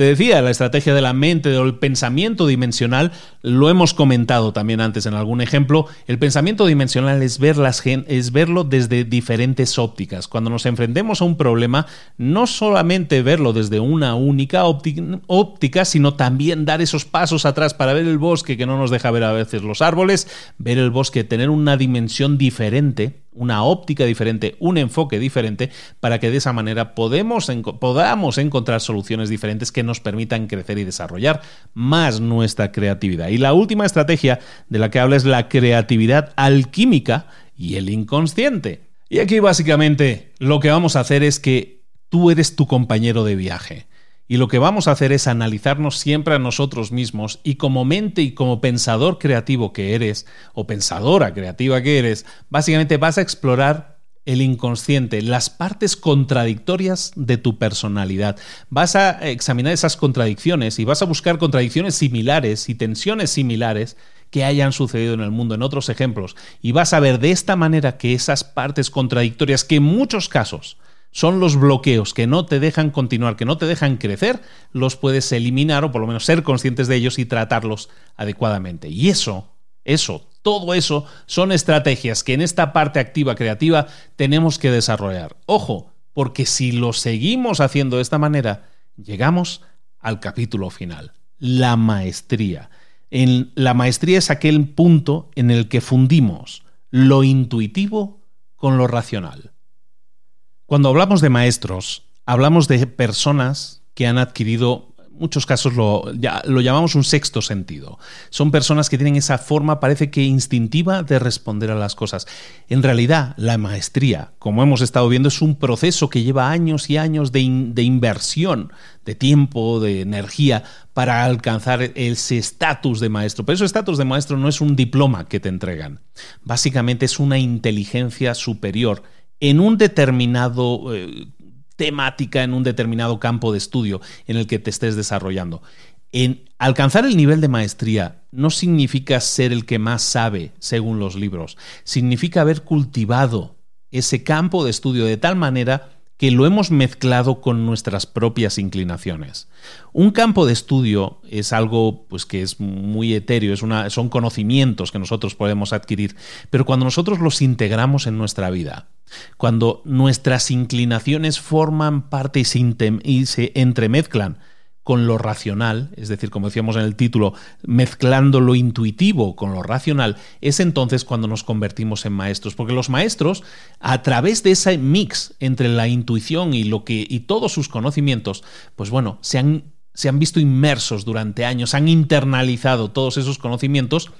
Te decía, la estrategia de la mente o el pensamiento dimensional, lo hemos comentado también antes en algún ejemplo. El pensamiento dimensional es, ver las, es verlo desde diferentes ópticas. Cuando nos enfrentemos a un problema, no solamente verlo desde una única óptica, sino también dar esos pasos atrás para ver el bosque que no nos deja ver a veces los árboles, ver el bosque, tener una dimensión diferente una óptica diferente, un enfoque diferente, para que de esa manera podamos encontrar soluciones diferentes que nos permitan crecer y desarrollar más nuestra creatividad. Y la última estrategia de la que habla es la creatividad alquímica y el inconsciente. Y aquí básicamente lo que vamos a hacer es que tú eres tu compañero de viaje. Y lo que vamos a hacer es analizarnos siempre a nosotros mismos y como mente y como pensador creativo que eres, o pensadora creativa que eres, básicamente vas a explorar el inconsciente, las partes contradictorias de tu personalidad. Vas a examinar esas contradicciones y vas a buscar contradicciones similares y tensiones similares que hayan sucedido en el mundo, en otros ejemplos. Y vas a ver de esta manera que esas partes contradictorias, que en muchos casos son los bloqueos que no te dejan continuar, que no te dejan crecer, los puedes eliminar o por lo menos ser conscientes de ellos y tratarlos adecuadamente. Y eso, eso, todo eso son estrategias que en esta parte activa creativa tenemos que desarrollar. Ojo, porque si lo seguimos haciendo de esta manera, llegamos al capítulo final, la maestría. En, la maestría es aquel punto en el que fundimos lo intuitivo con lo racional. Cuando hablamos de maestros, hablamos de personas que han adquirido muchos casos lo, llamamos un sexto sentido. Son personas que tienen esa forma, parece que instintiva, de responder a las cosas. En realidad, la maestría, como hemos estado viendo, es un proceso que lleva años y años de inversión de tiempo, de energía, para alcanzar ese estatus de maestro. Pero ese estatus de maestro no es un diploma que te entregan. Básicamente es una inteligencia superior en un determinado eh, temática, en un determinado campo de estudio en el que te estés desarrollando. En alcanzar el nivel de maestría no significa ser el que más sabe, según los libros. Significa haber cultivado ese campo de estudio de tal manera que lo hemos mezclado con nuestras propias inclinaciones. Un campo de estudio es algo pues, que es muy etéreo, es una, son conocimientos que nosotros podemos adquirir, pero cuando nosotros los integramos en nuestra vida, cuando nuestras inclinaciones forman parte y se entremezclan con lo racional, es decir, como decíamos en el título, mezclando lo intuitivo con lo racional, es entonces cuando nos convertimos en maestros, porque los maestros a través de ese mix entre la intuición y lo que y todos sus conocimientos, pues bueno, se han se han visto inmersos durante años, han internalizado todos esos conocimientos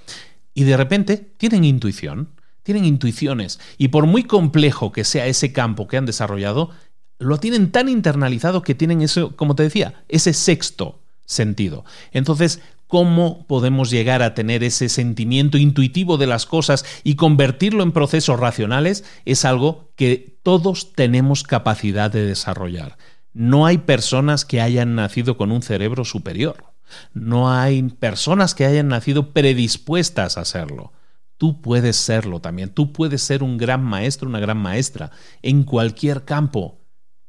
y de repente tienen intuición, tienen intuiciones. Y por muy complejo que sea ese campo que han desarrollado, lo tienen tan internalizado que tienen eso, como te decía, ese sexto sentido. Entonces, ¿cómo podemos llegar a tener ese sentimiento intuitivo de las cosas y convertirlo en procesos racionales? Es algo que todos tenemos capacidad de desarrollar. No hay personas que hayan nacido con un cerebro superior. No hay personas que hayan nacido predispuestas a serlo. Tú puedes serlo también. Tú puedes ser un gran maestro, una gran maestra en cualquier campo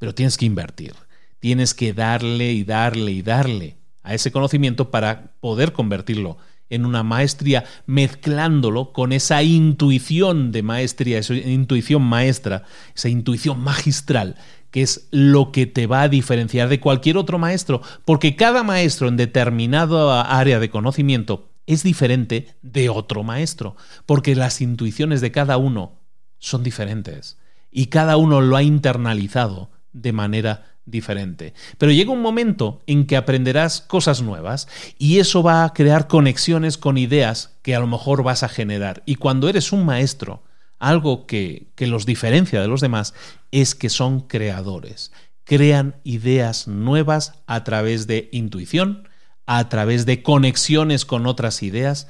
pero tienes que invertir. Tienes que darle y darle y darle a ese conocimiento para poder convertirlo en una maestría mezclándolo con esa intuición de maestría, esa intuición maestra, esa intuición magistral que es lo que te va a diferenciar de cualquier otro maestro, porque cada maestro en determinada área de conocimiento es diferente de otro maestro, porque las intuiciones de cada uno son diferentes. Y cada uno lo ha internalizado de manera diferente. Pero llega un momento en que aprenderás cosas nuevas y eso va a crear conexiones con ideas que a lo mejor vas a generar. Y cuando eres un maestro, algo que, que los diferencia de los demás es que son creadores. Crean ideas nuevas a través de intuición, a través de conexiones con otras ideas.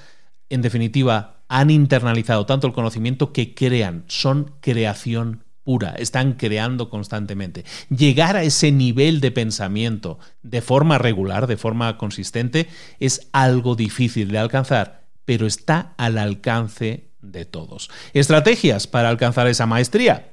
En definitiva, han internalizado tanto el conocimiento que crean, son creación pura, están creando constantemente. Llegar a ese nivel de pensamiento de forma regular, de forma consistente, es algo difícil de alcanzar, pero está al alcance de todos. Estrategias para alcanzar esa maestría.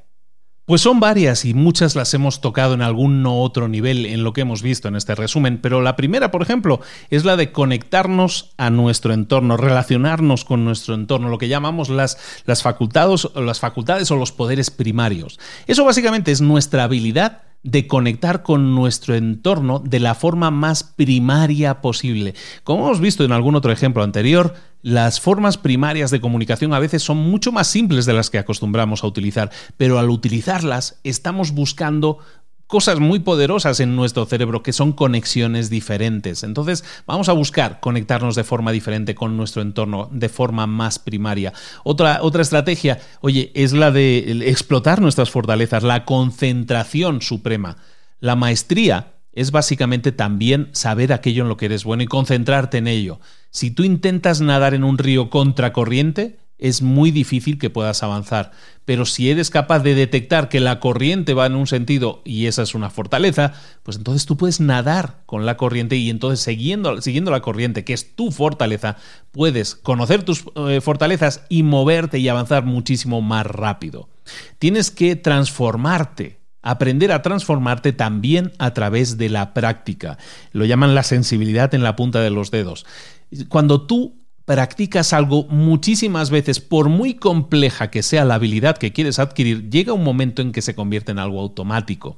Pues son varias y muchas las hemos tocado en algún otro nivel en lo que hemos visto en este resumen, pero la primera, por ejemplo, es la de conectarnos a nuestro entorno, relacionarnos con nuestro entorno, lo que llamamos las, las, facultades, las facultades o los poderes primarios. Eso básicamente es nuestra habilidad de conectar con nuestro entorno de la forma más primaria posible. Como hemos visto en algún otro ejemplo anterior, las formas primarias de comunicación a veces son mucho más simples de las que acostumbramos a utilizar, pero al utilizarlas estamos buscando cosas muy poderosas en nuestro cerebro que son conexiones diferentes. Entonces vamos a buscar conectarnos de forma diferente con nuestro entorno, de forma más primaria. Otra, otra estrategia, oye, es la de explotar nuestras fortalezas, la concentración suprema. La maestría es básicamente también saber aquello en lo que eres bueno y concentrarte en ello. Si tú intentas nadar en un río contracorriente, es muy difícil que puedas avanzar. Pero si eres capaz de detectar que la corriente va en un sentido y esa es una fortaleza, pues entonces tú puedes nadar con la corriente y entonces siguiendo, siguiendo la corriente, que es tu fortaleza, puedes conocer tus eh, fortalezas y moverte y avanzar muchísimo más rápido. Tienes que transformarte. Aprender a transformarte también a través de la práctica. Lo llaman la sensibilidad en la punta de los dedos. Cuando tú practicas algo muchísimas veces, por muy compleja que sea la habilidad que quieres adquirir, llega un momento en que se convierte en algo automático.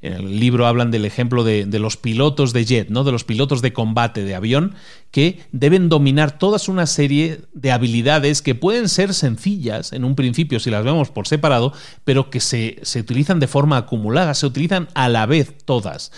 En el libro hablan del ejemplo de, de, los pilotos de jet, ¿no? de los pilotos de combate de avión, que deben dominar toda una serie de habilidades que pueden ser sencillas en un principio si las vemos por separado, pero que se, se utilizan de forma acumulada, se utilizan a la vez todas.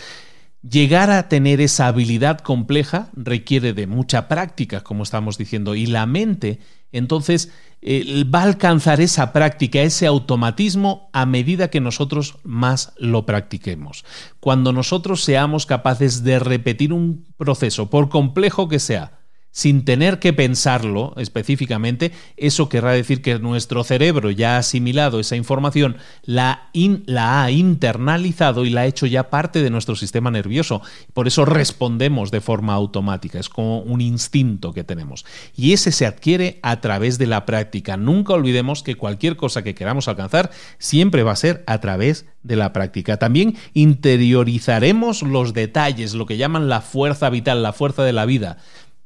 Llegar a tener esa habilidad compleja requiere de mucha práctica, como estamos diciendo, y la mente entonces eh, va a alcanzar esa práctica, ese automatismo a medida que nosotros más lo practiquemos. Cuando nosotros seamos capaces de repetir un proceso, por complejo que sea, sin tener que pensarlo específicamente, eso querrá decir que nuestro cerebro ya ha asimilado esa información, la, ha internalizado y la ha hecho ya parte de nuestro sistema nervioso. Por eso respondemos de forma automática, es como un instinto que tenemos. Y ese se adquiere a través de la práctica. Nunca olvidemos que cualquier cosa que queramos alcanzar siempre va a ser a través de la práctica. También interiorizaremos los detalles, lo que llaman la fuerza vital, la fuerza de la vida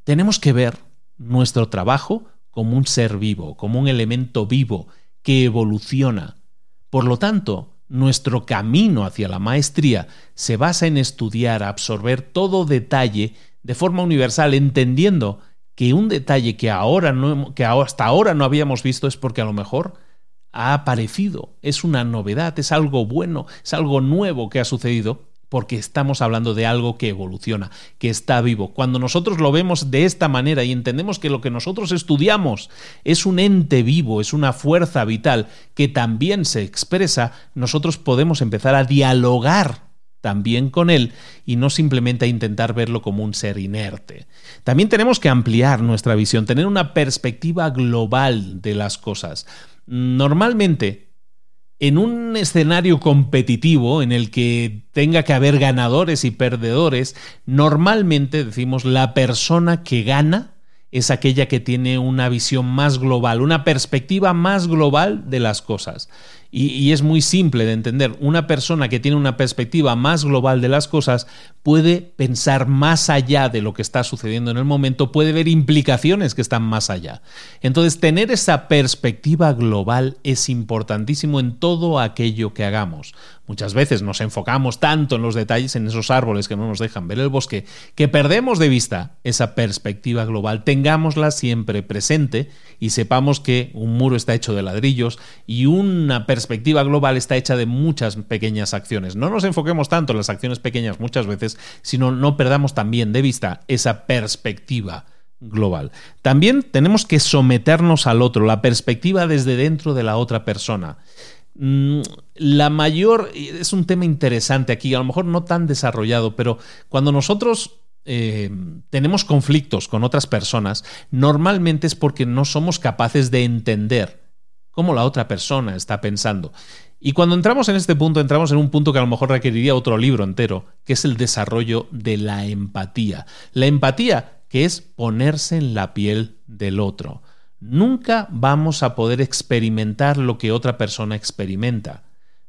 tenemos que ver nuestro trabajo como un ser vivo, como un elemento vivo que evoluciona. Por lo tanto, nuestro camino hacia la maestría se basa en estudiar, absorber todo detalle de forma universal, entendiendo que un detalle que, ahora no, que hasta ahora no habíamos visto es porque a lo mejor ha aparecido, es una novedad, es algo bueno, es algo nuevo que ha sucedido porque estamos hablando de algo que evoluciona, que está vivo. Cuando nosotros lo vemos de esta manera y entendemos que lo que nosotros estudiamos es un ente vivo, es una fuerza vital que también se expresa, nosotros podemos empezar a dialogar también con él y no simplemente a intentar verlo como un ser inerte. También tenemos que ampliar nuestra visión, tener una perspectiva global de las cosas. Normalmente en un escenario competitivo en el que tenga que haber ganadores y perdedores, normalmente decimos la persona que gana es aquella que tiene una visión más global, una perspectiva más global de las cosas. Y, es muy simple de entender. Una persona que tiene una perspectiva más global de las cosas puede pensar más allá de lo que está sucediendo en el momento, puede ver implicaciones que están más allá. Entonces, tener esa perspectiva global es importantísimo en todo aquello que hagamos. Muchas veces nos enfocamos tanto en los detalles, en esos árboles que no nos dejan ver el bosque, que perdemos de vista esa perspectiva global. Tengámosla siempre presente y sepamos que un muro está hecho de ladrillos y una perspectiva global está hecha de muchas pequeñas acciones. No nos enfoquemos tanto en las acciones pequeñas muchas veces, sino no perdamos también de vista esa perspectiva global. También tenemos que someternos al otro, la perspectiva desde dentro de la otra persona. Mm, la mayor, es un tema interesante aquí, a lo mejor no tan desarrollado, pero cuando nosotros eh, tenemos conflictos con otras personas, normalmente es porque no somos capaces de entender cómo la otra persona está pensando. Y cuando entramos en este punto, entramos en un punto que a lo mejor requeriría otro libro entero, que es el desarrollo de la empatía. La empatía, que es ponerse en la piel del otro. Nunca vamos a poder experimentar lo que otra persona experimenta.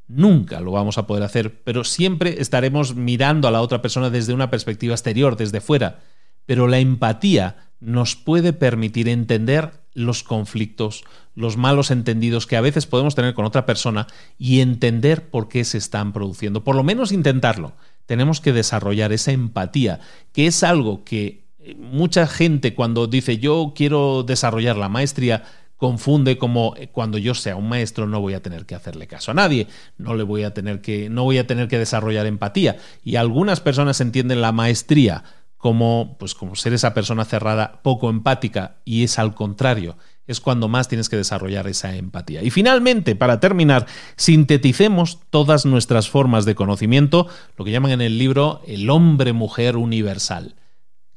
Nunca lo vamos a poder hacer, pero siempre estaremos mirando a la otra persona desde una perspectiva exterior, desde fuera. Pero la empatía nos puede permitir entender los conflictos, los malos entendidos que a veces podemos tener con otra persona y entender por qué se están produciendo. Por lo menos intentarlo. Tenemos que desarrollar esa empatía, que es algo que mucha gente cuando dice yo quiero desarrollar la maestría confunde como eh, cuando yo sea un maestro no voy a tener que hacerle caso a nadie, no le voy a tener que no voy a tener que desarrollar empatía y algunas personas entienden la maestría como pues como ser esa persona cerrada, poco empática y es al contrario, es cuando más tienes que desarrollar esa empatía. Y finalmente, para terminar, sinteticemos todas nuestras formas de conocimiento, lo que llaman en el libro el hombre-mujer universal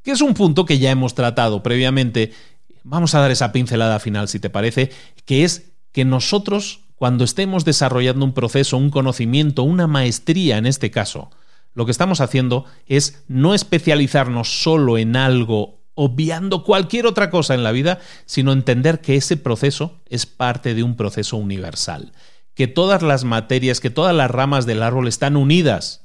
que es un punto que ya hemos tratado previamente. Vamos a dar esa pincelada final, si te parece, que es que nosotros, cuando estemos desarrollando un proceso, un conocimiento, una maestría en este caso, lo que estamos haciendo es no especializarnos solo en algo obviando cualquier otra cosa en la vida, sino entender que ese proceso es parte de un proceso universal, que todas las materias, que todas las ramas del árbol están unidas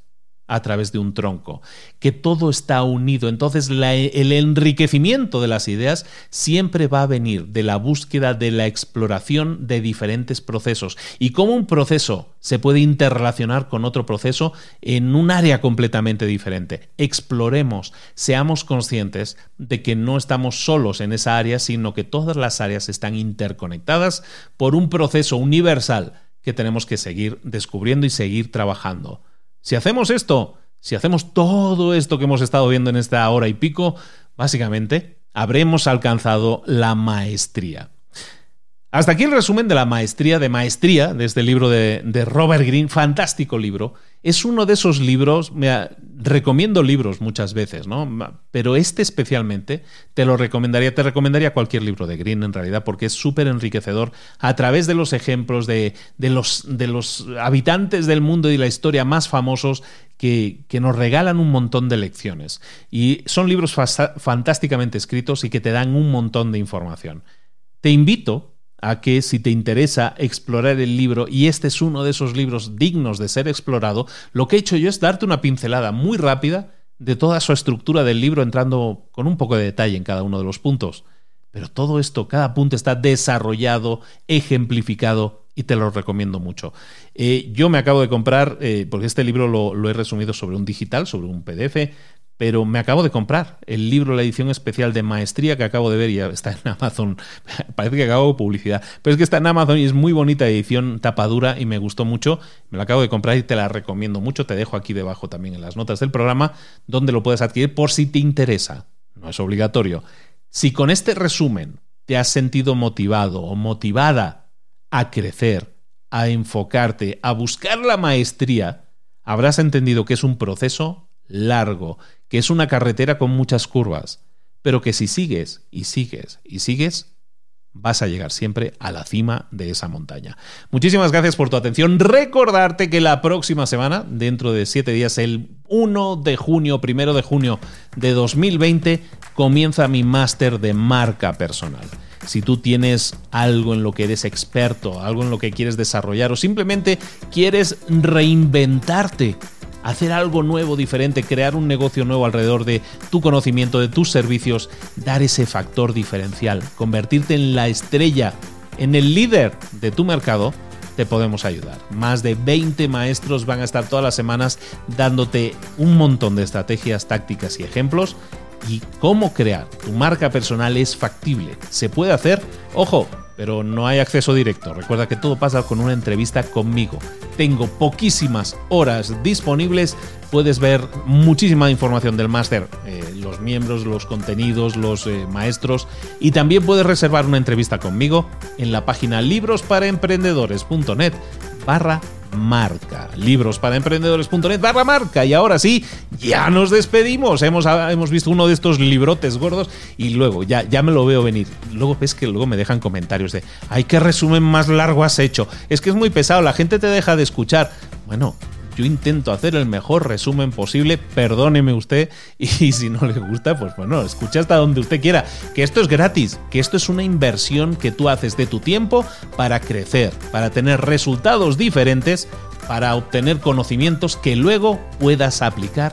a través de un tronco, que todo está unido. Entonces el enriquecimiento de las ideas siempre va a venir de la búsqueda, de la exploración de diferentes procesos y cómo un proceso se puede interrelacionar con otro proceso en un área completamente diferente. Exploremos, seamos conscientes de que no estamos solos en esa área, sino que todas las áreas están interconectadas por un proceso universal que tenemos que seguir descubriendo y seguir trabajando. Si hacemos esto, si hacemos todo esto que hemos estado viendo en esta hora y pico, básicamente habremos alcanzado la maestría. Hasta aquí el resumen de la maestría de maestría de este libro de, Robert Greene, fantástico libro. Es uno de esos libros, me recomiendo libros muchas veces, ¿no? Pero este especialmente te lo recomendaría, te recomendaría cualquier libro de Greene en realidad, porque es súper enriquecedor a través de los ejemplos de, los, de los habitantes del mundo y la historia más famosos que, que, nos regalan un montón de lecciones. Y son libros fantásticamente escritos y que te dan un montón de información. Te invito a que si te interesa explorar el libro, y este es uno de esos libros dignos de ser explorado, lo que he hecho yo es darte una pincelada muy rápida de toda su estructura del libro, entrando con un poco de detalle en cada uno de los puntos. Pero todo esto, cada punto está desarrollado, ejemplificado y te lo recomiendo mucho. Eh, yo me acabo de comprar, eh, porque este libro lo, lo, he resumido sobre un digital, sobre un PDF, pero me acabo de comprar el libro, la edición especial de maestría que acabo de ver y está en Amazon. Parece que acabo de publicidad, pero es que está en Amazon y es muy bonita edición tapadura y me gustó mucho. Me la acabo de comprar y te la recomiendo mucho. Te dejo aquí debajo también en las notas del programa donde lo puedes adquirir por si te interesa. No es obligatorio. Si con este resumen te has sentido motivado o motivada a crecer, a enfocarte, a buscar la maestría, habrás entendido que es un proceso largo que es una carretera con muchas curvas, pero que si sigues y sigues y sigues, vas a llegar siempre a la cima de esa montaña. Muchísimas gracias por tu atención. Recordarte que la próxima semana, dentro de siete días, el 1 de junio, primero de junio de 2020, comienza mi máster de marca personal. si tú tienes algo en lo que eres experto, algo en lo que quieres desarrollar o simplemente quieres reinventarte hacer algo nuevo, diferente, crear un negocio nuevo alrededor de tu conocimiento, de tus servicios, dar ese factor diferencial, convertirte en la estrella, en el líder de tu mercado, te podemos ayudar. Más de 20 maestros van a estar todas las semanas dándote un montón de estrategias, tácticas y ejemplos. Y cómo crear tu marca personal es factible. Se puede hacer, ojo, pero no hay acceso directo. Recuerda que todo pasa con una entrevista conmigo. Tengo poquísimas horas disponibles. Puedes ver muchísima información del máster, eh, los miembros, los contenidos, los eh, maestros. Y también puedes reservar una entrevista conmigo en la página librosparaemprendedores.net barra marca. Libros para emprendedores.net barra marca. Y ahora sí, ya nos despedimos. Hemos, hemos visto uno de estos librotes gordos y luego ya, ya me lo veo venir. Luego ves que luego me dejan comentarios de, ay, qué resumen más largo has hecho. Es que es muy pesado, la gente te deja de escuchar. Bueno, yo intento hacer el mejor resumen posible, perdóneme usted, y si no le gusta, pues bueno, escucha hasta donde usted quiera, que esto es gratis, que esto es una inversión que tú haces de tu tiempo para crecer, para tener resultados diferentes, para obtener conocimientos que luego puedas aplicar,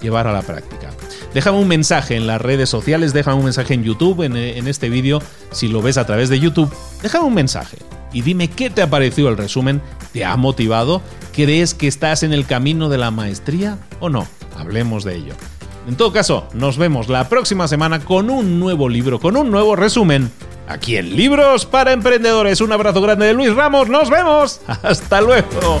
llevar a la práctica. Déjame un mensaje en las redes sociales, déjame un mensaje en YouTube, en, en este vídeo, si lo ves a través de YouTube, déjame un mensaje y dime qué te ha parecido el resumen, ¿te ha motivado? ¿Crees que estás en el camino de la maestría o no? Hablemos de ello. En todo caso, nos vemos la próxima semana con un nuevo libro, con un nuevo resumen. Aquí en Libros para Emprendedores. Un abrazo grande de Luis Ramos. Nos vemos. Hasta luego.